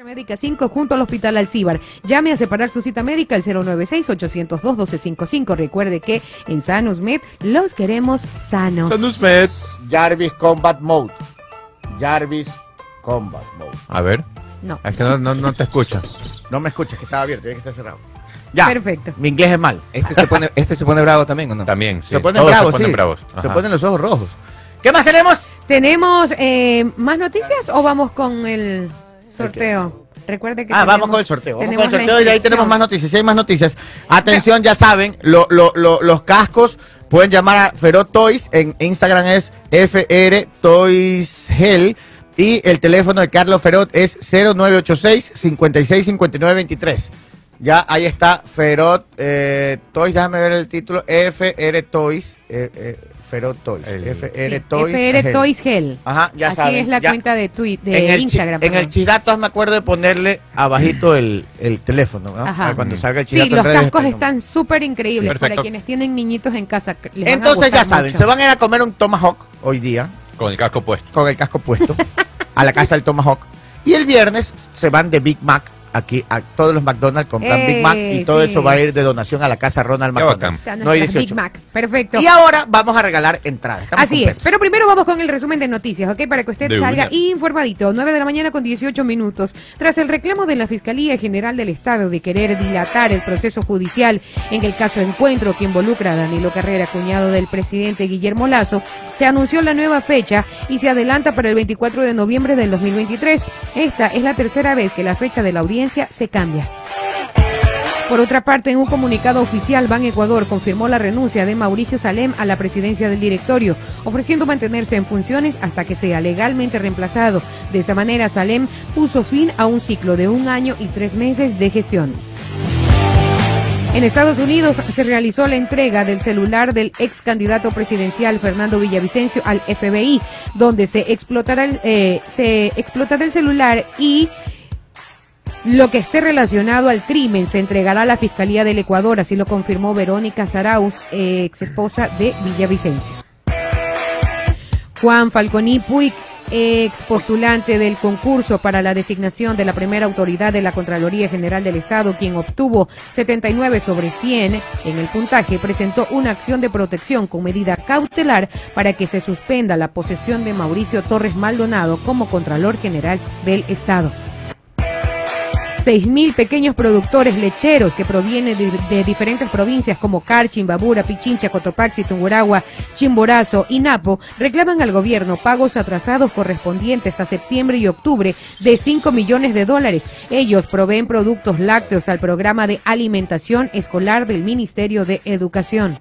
médica 5 junto al Hospital Alcíbar. Llame a separar su cita médica al 096-802-1255. Recuerde que en SanusMed los queremos sanos. Sanusmed. Jarvis Combat Mode. Jarvis Combat Mode. A ver. No. Es que no, no, no te escucha. No me escuchas, que estaba abierto, tiene que estar cerrado. Ya. Perfecto. Mi inglés es mal. ¿Este se pone, este se pone bravo también o no? También, sí. Se ponen Todos bravos, se ponen sí. bravos. Se Ajá. ponen los ojos rojos. ¿Qué más tenemos? ¿Tenemos eh, más noticias o vamos con el sorteo? Recuerde que Ah, vamos con el sorteo. Vamos tenemos con el la sorteo y de ahí tenemos más noticias. Si hay más noticias. Atención, ya saben, lo- lo- lo- los cascos Pueden llamar a Ferot Toys, en Instagram es FR Toys Gel y el teléfono de Carlos Ferot es 0986 565923. Ya ahí está Ferot eh, Toys, déjame ver el título, FR Toys, eh, eh, Ferot Toys, El- FR Sí, Toys. FR Gel. Toys Gel. Ajá, ya Así saben, es la ya. cuenta de, twi- de en el, chi- Instagram. en el chidato me acuerdo de ponerle abajito el, el teléfono, ¿no? Ajá. Para Cuando salga el Sí, chidato en los redes, cascos están súper increíbles Sí, para quienes tienen niñitos en casa. les van a Entonces ya saben, mucho. se van a ir a comer un tomahawk hoy día Con el casco puesto. con el casco puesto a la casa del tomahawk y el viernes se van de Big Mac aquí a todos los McDonald's compran Eh, Big Mac y todo sí. eso va a ir de donación a la casa Ronald McDonald. No hay nuestras 18. Big Mac. Perfecto. Y ahora vamos a regalar entradas. Estamos Así es, pero primero vamos con el resumen de noticias, ¿ok? Para que usted De salga una. informadito. 9 de la mañana con 18 minutos. Tras el reclamo de la Fiscalía General del Estado de querer dilatar el proceso judicial en el caso Encuentro que involucra a Danilo Carrera, cuñado del presidente Guillermo Lazo, se anunció la nueva fecha y se adelanta para el 24 de noviembre del 2023. Esta es la tercera vez que la fecha de la audiencia se cambia. Por otra parte, en un comunicado oficial, Ban Ecuador confirmó la renuncia de Mauricio Salem a la presidencia del directorio, ofreciendo mantenerse en funciones hasta que sea legalmente reemplazado. De esta manera, Salem puso fin a un ciclo de un año y tres meses de gestión. En Estados Unidos se realizó la entrega del celular del ex candidato presidencial Fernando Villavicencio al FBI, donde se explotará el, eh, se explotará el celular y lo que esté relacionado al crimen se entregará a la Fiscalía del Ecuador, así lo confirmó Verónica Saraus, ex esposa de Villavicencio. Juan Falconi Puig, ex postulante del concurso para la designación de la primera autoridad de la Contraloría General del Estado, quien obtuvo 79 sobre 100 en el puntaje, presentó una acción de protección con medida cautelar para que se suspenda la posesión de Mauricio Torres Maldonado como Contralor General del Estado. 6.000 pequeños productores lecheros que provienen de, diferentes provincias como Carchi, Imbabura, Pichincha, Cotopaxi, Tunguragua, Chimborazo y Napo reclaman al gobierno pagos atrasados correspondientes a septiembre y octubre de 5 millones de dólares. Ellos proveen productos lácteos al programa de alimentación escolar del Ministerio de Educación.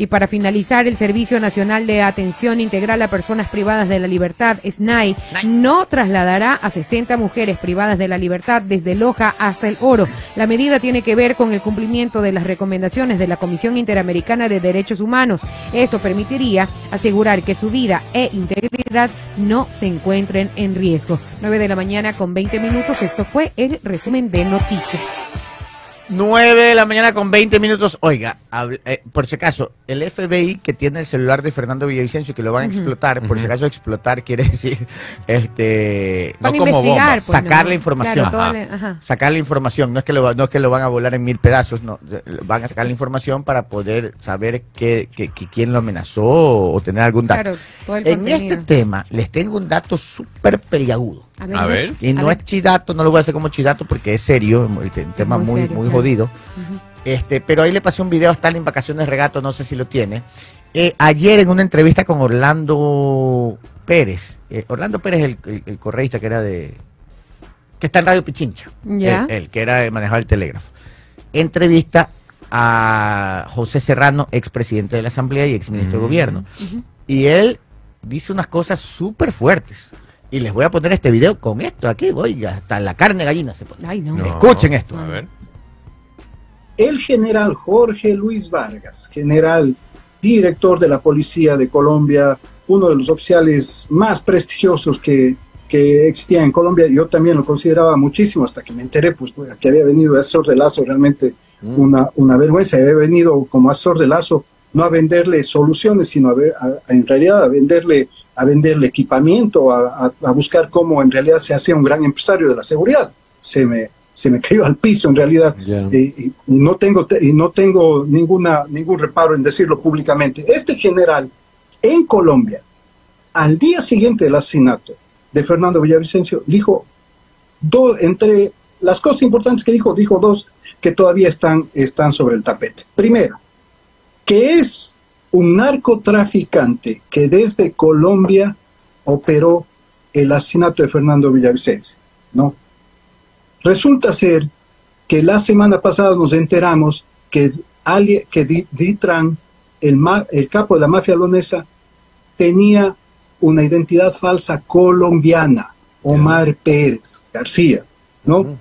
Y para finalizar, el Servicio Nacional de Atención Integral a Personas Privadas de la Libertad, SNAI, no trasladará a 60 mujeres privadas de la libertad desde Loja hasta el Oro. La medida tiene que ver con el cumplimiento de las recomendaciones de la Comisión Interamericana de Derechos Humanos. Esto permitiría asegurar que su vida e integridad no se encuentren en riesgo. 9 de la mañana con 20 minutos. Esto fue el resumen de noticias. 9 de la mañana con 20 minutos. Oiga, hable- eh, por si acaso, el FBI que tiene el celular de Fernando Villavicencio que lo van a explotar, por si acaso explotar quiere decir este Van a como bombas. pues, Sacar ¿no? la información. Claro, toda Ajá. la- ajá. sacar la información, no es que lo, no es que lo van a volar en mil pedazos, no, van a sacar la información para poder saber qué, qué- qué- quién lo amenazó o tener algún dato. Claro, en contenido. este tema les tengo un dato súper peliagudo. A ver. Y no a es chidato, no lo voy a hacer como chidato porque es serio, el te- tema muy muy, serio, muy claro. jodido. Este, pero ahí le pasé un video a Stalin Vacaciones Regato, no sé si lo tiene. Eh, ayer en una entrevista con Orlando Pérez, eh, Orlando Pérez, el, el, el correísta que era de. que está en Radio Pichincha, Ya. el, el que era de manejar el telégrafo. Entrevista a José Serrano, expresidente de la Asamblea y exministro de Mm. Gobierno. Ujú. Y él dice unas cosas súper fuertes. Y les voy a poner este video con esto aquí, oiga, hasta la carne gallina se pone. Ay, no. No. Escuchen esto. A ver. el general Jorge Luis Vargas, general director de la Policía de Colombia, uno de los oficiales más prestigiosos que, que existía en Colombia, yo también lo consideraba muchísimo hasta que me enteré pues, que había venido de Azor de Lazo, realmente Mm. una, una vergüenza, había venido como Azor de Lazo no a venderle soluciones, sino a, ver- a- a- en realidad a venderle, a venderle equipamiento, a, a- a buscar cómo en realidad se hacía un gran empresario de la seguridad. Se me, se me cayó al piso en realidad y, y- y no tengo te- y no tengo ninguna ningún reparo en decirlo públicamente. Este general en Colombia, al día siguiente del asesinato de Fernando Villavicencio, dijo dos entre las cosas importantes que dijo, dijo dos que todavía están están sobre el tapete. Primero, que es un narcotraficante que desde Colombia operó el asesinato de Fernando Villavicencio, ¿no? Resulta ser que la semana pasada nos enteramos que, que Di- Ditran el, el capo de la mafia leonesa tenía una identidad falsa colombiana, Omar Pérez García, ¿no?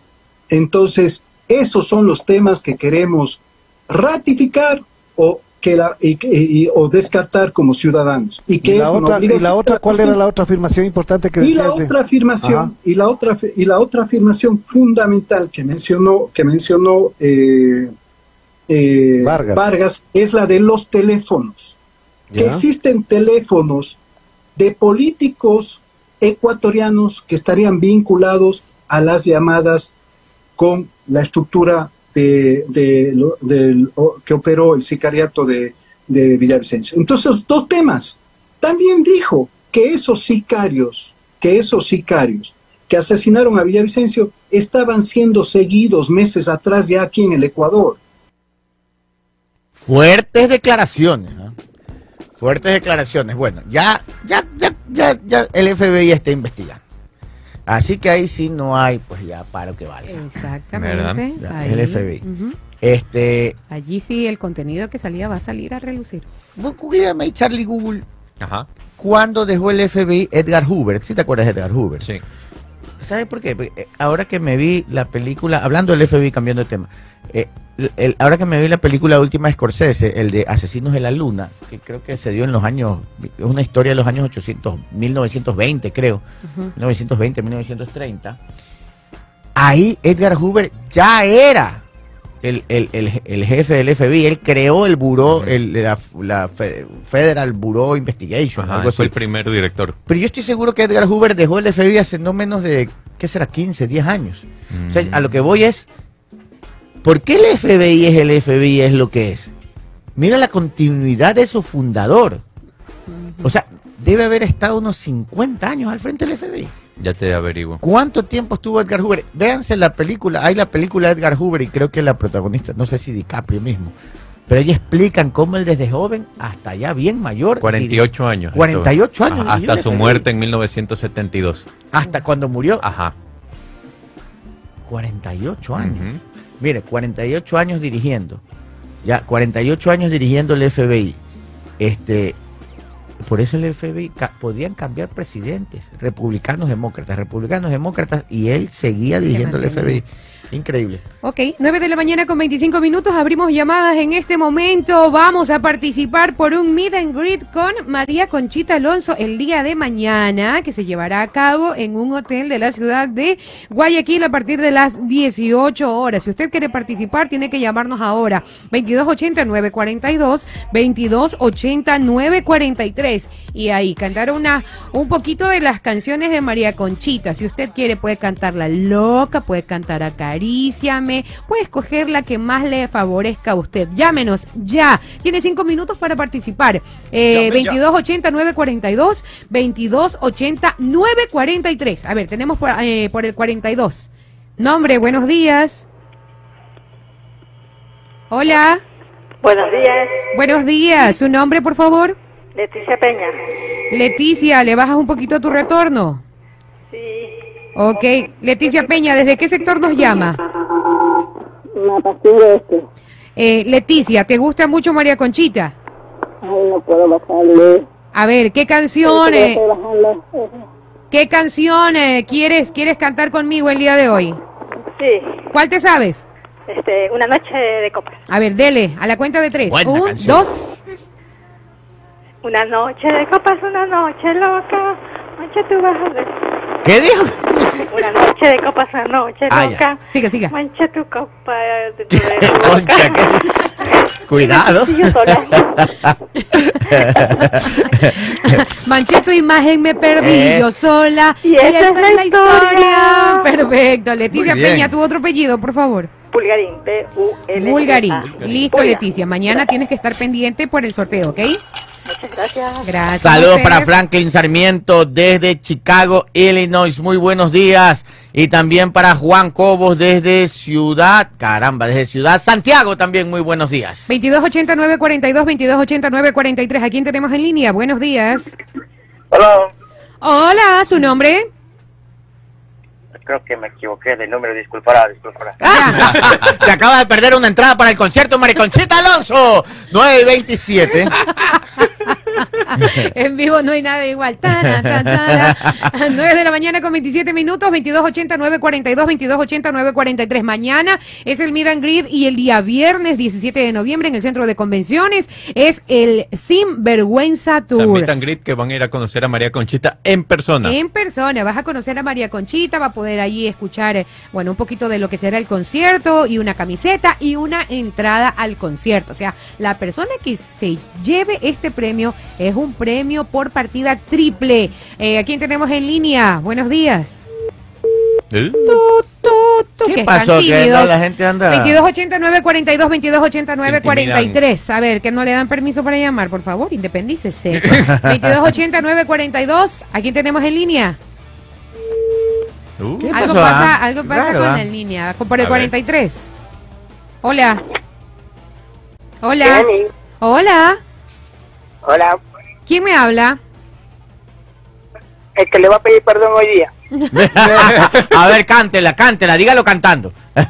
Entonces, esos son los temas que queremos ratificar o que la, y que- y- o descartar como ciudadanos. Y que ¿Y la, otra, ¿Y la otra cuál era la otra afirmación importante que Y la otra afirmación, Ajá. y la otra y la otra afirmación fundamental que mencionó, que mencionó eh, eh, Vargas. es la de los teléfonos. Que existen teléfonos de políticos ecuatorianos que estarían vinculados a las llamadas con la estructura de, que operó el sicariato de, de Villavicencio. Entonces, dos temas. También dijo que esos sicarios, que esos sicarios que asesinaron a Villavicencio estaban siendo seguidos meses atrás ya aquí en el Ecuador. Fuertes declaraciones. ¿ah? Fuertes declaraciones. Bueno, ya, ya, ya, ya, ya el FBI está investigando. Así que ahí sí no hay, pues ya paro que valga. Exactamente. Ya, ahí, el FBI. Este, Allí sí el contenido que salía va a salir a relucir. vos googleame ahí, Charlie Google, Ajá. ¿cuándo dejó el FBI Edgar Hoover? ¿Sí te acuerdas de Edgar Hoover? Sí. ¿Sabes por qué? Porque, eh, ahora que me vi la película, hablando del FBI, cambiando de tema, eh, el- el- ahora que me vi la película última de Scorsese, el de Asesinos de la Luna, que creo que se dio en los años, es una historia de los años 800, 1920 creo, Ujú. 1920, 1930, ahí Edgar Hoover ya era el, el- el- el jefe del FBI, él creó el buró, la, la Fe- Federal Bureau Investigation, Ajá, algo él fue así. el primer director. Pero yo estoy seguro que Edgar Hoover dejó el FBI hace no menos de, ¿qué será? 15, 10 años. O sea, Mm. a lo que voy es, ¿por qué el FBI es el FBI es lo que es? Mira la continuidad de su fundador. O sea, debe haber estado unos 50 años al frente del FBI. Ya te averiguo. ¿Cuánto tiempo estuvo Edgar Hoover? Véanse la película, hay la película de Edgar Hoover y creo que la protagonista, no sé si DiCaprio mismo, pero ellos explican cómo él desde joven hasta ya bien mayor. 48 años. 48 años Ajá, hasta su FBI. muerte en 1972. Hasta cuando murió, Ajá. 48 años. Ujú. Mire, 48 años dirigiendo. Ya, 48 años dirigiendo el FBI. Este, por eso el FBI podían cambiar presidentes, republicanos, demócratas, republicanos, demócratas, y él seguía dirigiendo el FBI. Increíble. Ok, 9 de la mañana con 25 minutos, abrimos llamadas en este momento. Vamos a participar por un meet and greet con María Conchita Alonso el día de mañana, que se llevará a cabo en un hotel de la ciudad de Guayaquil a partir de las 18 horas. Si usted quiere participar, tiene que llamarnos ahora. 2280-942, 2280-943. Y ahí cantar una, un poquito de las canciones de María Conchita. Si usted quiere, puede cantar La Loca, puede cantar Acaríciame, puede escoger la que más le favorezca a usted. Llámenos ya. Tiene cinco minutos para participar. Eh, Llame ya. 2280-942, 2280-943. A ver, tenemos por, eh, por el 42. Nombre, buenos días. Hola, Buenos días, buenos días. ¿Su nombre, por favor? Leticia Peña. Leticia, ¿le bajas un poquito a tu retorno? Ok, Leticia Peña, ¿desde qué sector nos llama? una pastilla este. Eh, Leticia, ¿te gusta mucho María Conchita? Ay, no puedo bajarle. A ver, ¿qué canciones, bajando. qué canciones quieres, quieres cantar conmigo el día de hoy? Sí, ¿Cuál te sabes? este, una noche de copas. A ver, dele, a la cuenta de tres. Buena Un, canción. dos. Una noche de copas, una noche loca. Noche tú vas a ver. ¿Qué dijo? Una noche de copas, una noche Ah, ya. loca. Siga, siga. Mancha tu copa de tu Concha, qué- Cuidado. Sí, yo sola. Manché tu imagen, me perdí Es- yo sola. Y esa es la historia. Perfecto. Leticia. Peña, tu otro apellido, por favor. Pulgarín, P-U-L. Bulgarín. Ah, Listo, Pulga. Leticia. Mañana tienes que estar pendiente por el sorteo, ¿ok? Muchas gracias. Saludos para Franklin Sarmiento desde Chicago, Illinois. Muy buenos días. Y también para Juan Cobos desde Ciudad, caramba, desde Ciudad Santiago también. Muy buenos días. 2289-42, 2289-43. ¿A quién tenemos en línea? Buenos días. Hola, Hola, ¿su nombre? creo que me equivoqué de número, disculpará, disculpará. Te acabas de perder una entrada para el concierto Mariconchita Alonso. 927. en vivo no hay nada igual. Tara, ta, tara. 9 de la mañana con 27 minutos, 2280 942 2280 943. Mañana es el Meet and Greet y el día viernes 17 de noviembre en el Centro de Convenciones es el Sin Vergüenza O sea, Tour. meet and greet que van a ir a conocer a María Conchita en persona. En persona, vas a conocer a María Conchita, va a poder allí escuchar, eh, bueno, un poquito de lo que será el concierto y una camiseta y una entrada al concierto. O sea, la persona que se lleve este premio es un premio por partida triple. Eh, ¿A quién tenemos en línea? Buenos días. ¿Eh? Tu, ¿Qué que pasó? Que no, la gente anda... 2289 42 2289 Se intimidan. 43. A ver, que no le dan permiso para llamar, por favor, independícese. 2289 42. ¿A quién tenemos en línea? Uh, ¿Qué Algo pasó, pasa, ah? algo pasa Raro, con ah. la línea. Con- Por el A ver. 43. Hola. Hola. Jenny, Hola. hola, ¿Quién me habla? el que le va a pedir perdón hoy día. a ver, cántela, cántela, dígalo cantando.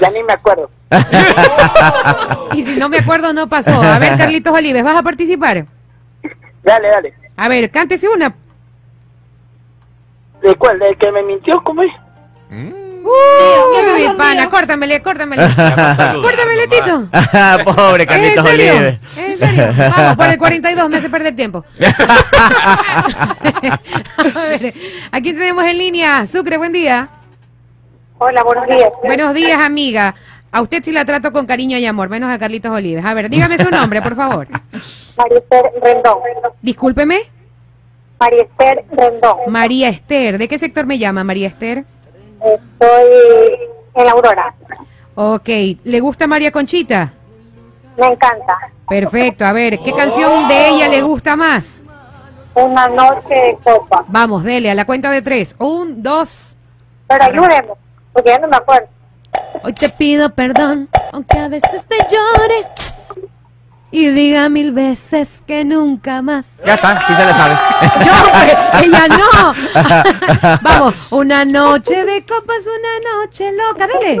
Ya ni me acuerdo. Y si no me acuerdo, no pasó. A ver, Carlitos Olives, ¿vas a participar? Dale, dale. A ver, cántese una. ¿De cuál? ¿Del que me mintió? ¿Cómo es? mm, Uh, mi pana, córtamele, córtamele. Córtamele, Tito. Pobre ¿En Carlitos? Olives. ¿En serio? Vamos, por el 42 me hace perder tiempo. A ver, aquí tenemos en línea. Sucre, buen día. Hola, buenos días. Buenos días, amiga. A usted sí la trato con cariño y amor, menos a Carlitos Olives. A ver, dígame su nombre, por favor. María Esther Rendón. Discúlpeme. María Esther Rendón. María Esther. ¿De qué sector me llama, María Esther? Estoy en Aurora. Ok. ¿Le gusta María Conchita? Me encanta. Perfecto. A ver, ¿qué canción de ella le gusta más? Una noche de copa. Vamos, dele, a la cuenta de tres. Un, dos. Pero ayúdeme, porque ya no me acuerdo. Hoy te pido perdón, aunque a veces te llore. Y diga mil veces que nunca más. Ya está, sí se le sabe. Yo, pues, ella no. Vamos, una noche de copas, una noche loca, dale.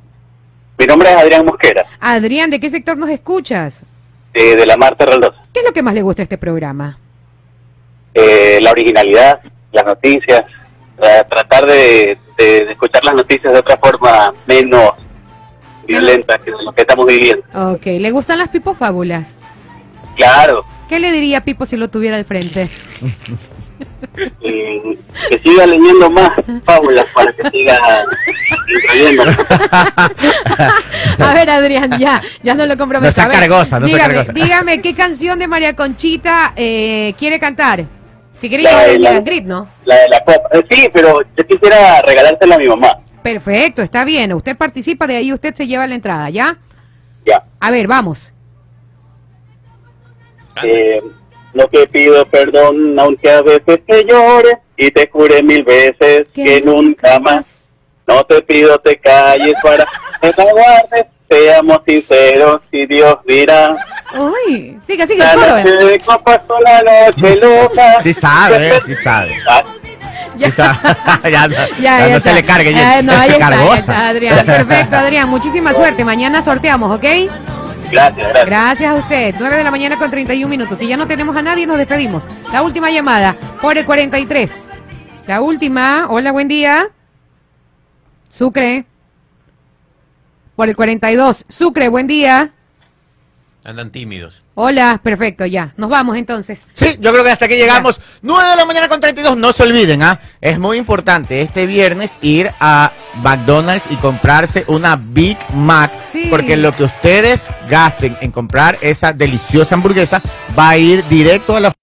Mi nombre es Adrián Mosquera, Adrián, ¿de qué sector nos escuchas? eh, de la Marta Reldosa. ¿Qué es lo que más le gusta a este programa? Eh, la originalidad, las noticias, eh, tratar de, de- de escuchar las noticias de otra forma menos violenta que lo que estamos viviendo. Ok, ¿le gustan las pipofábulas? Claro, ¿Qué le diría a Pipo si lo tuviera al frente? eh, que siga leyendo más fábulas para que siga incluyendo. A ver, Adrián, ya, ya no lo comprometo. No sea cargosa, no dígame, cargosa. dígame, ¿qué canción de María Conchita eh, quiere cantar? Si quiere La de la- Greet, ¿no? La de la pop. Eh, sí, pero yo quisiera regalársela a mi mamá. Perfecto, está bien. Usted participa, de ahí usted se lleva la entrada, ¿ya? Ya. A ver, vamos. Eh, no te pido perdón, aunque a veces te llore y te jure mil veces que, nunca más. No te pido te calles para que te guardes. Seamos sinceros y Dios dirá. Uy, sigue, La el coro. noche de copas con la noche loca. Sí sabe, eh, sí sabe. Ah, Ya. Sabe. ya no, Ya, ya ya no se le cargue. Ya, Ya, no, ahí está, está, Adrián. Perfecto, Adrián. Muchísima suerte. Mañana sorteamos, ¿ok? Gracias, gracias. Gracias a usted. 9 de la mañana con 31 minutos. Si ya no tenemos a nadie, nos despedimos. La última llamada por el 43. La última. Hola, buen día. Sucre. Por el 42. Sucre, buen día. Andan tímidos. Hola, perfecto, ya. Nos vamos entonces. Sí, yo creo que hasta aquí llegamos. 9 de la mañana con 32. No se olviden, ¿ah? Es muy importante este viernes ir a McDonald's y comprarse una Big Mac. Sí. Porque lo que ustedes gasten en comprar esa deliciosa hamburguesa va a ir directo a la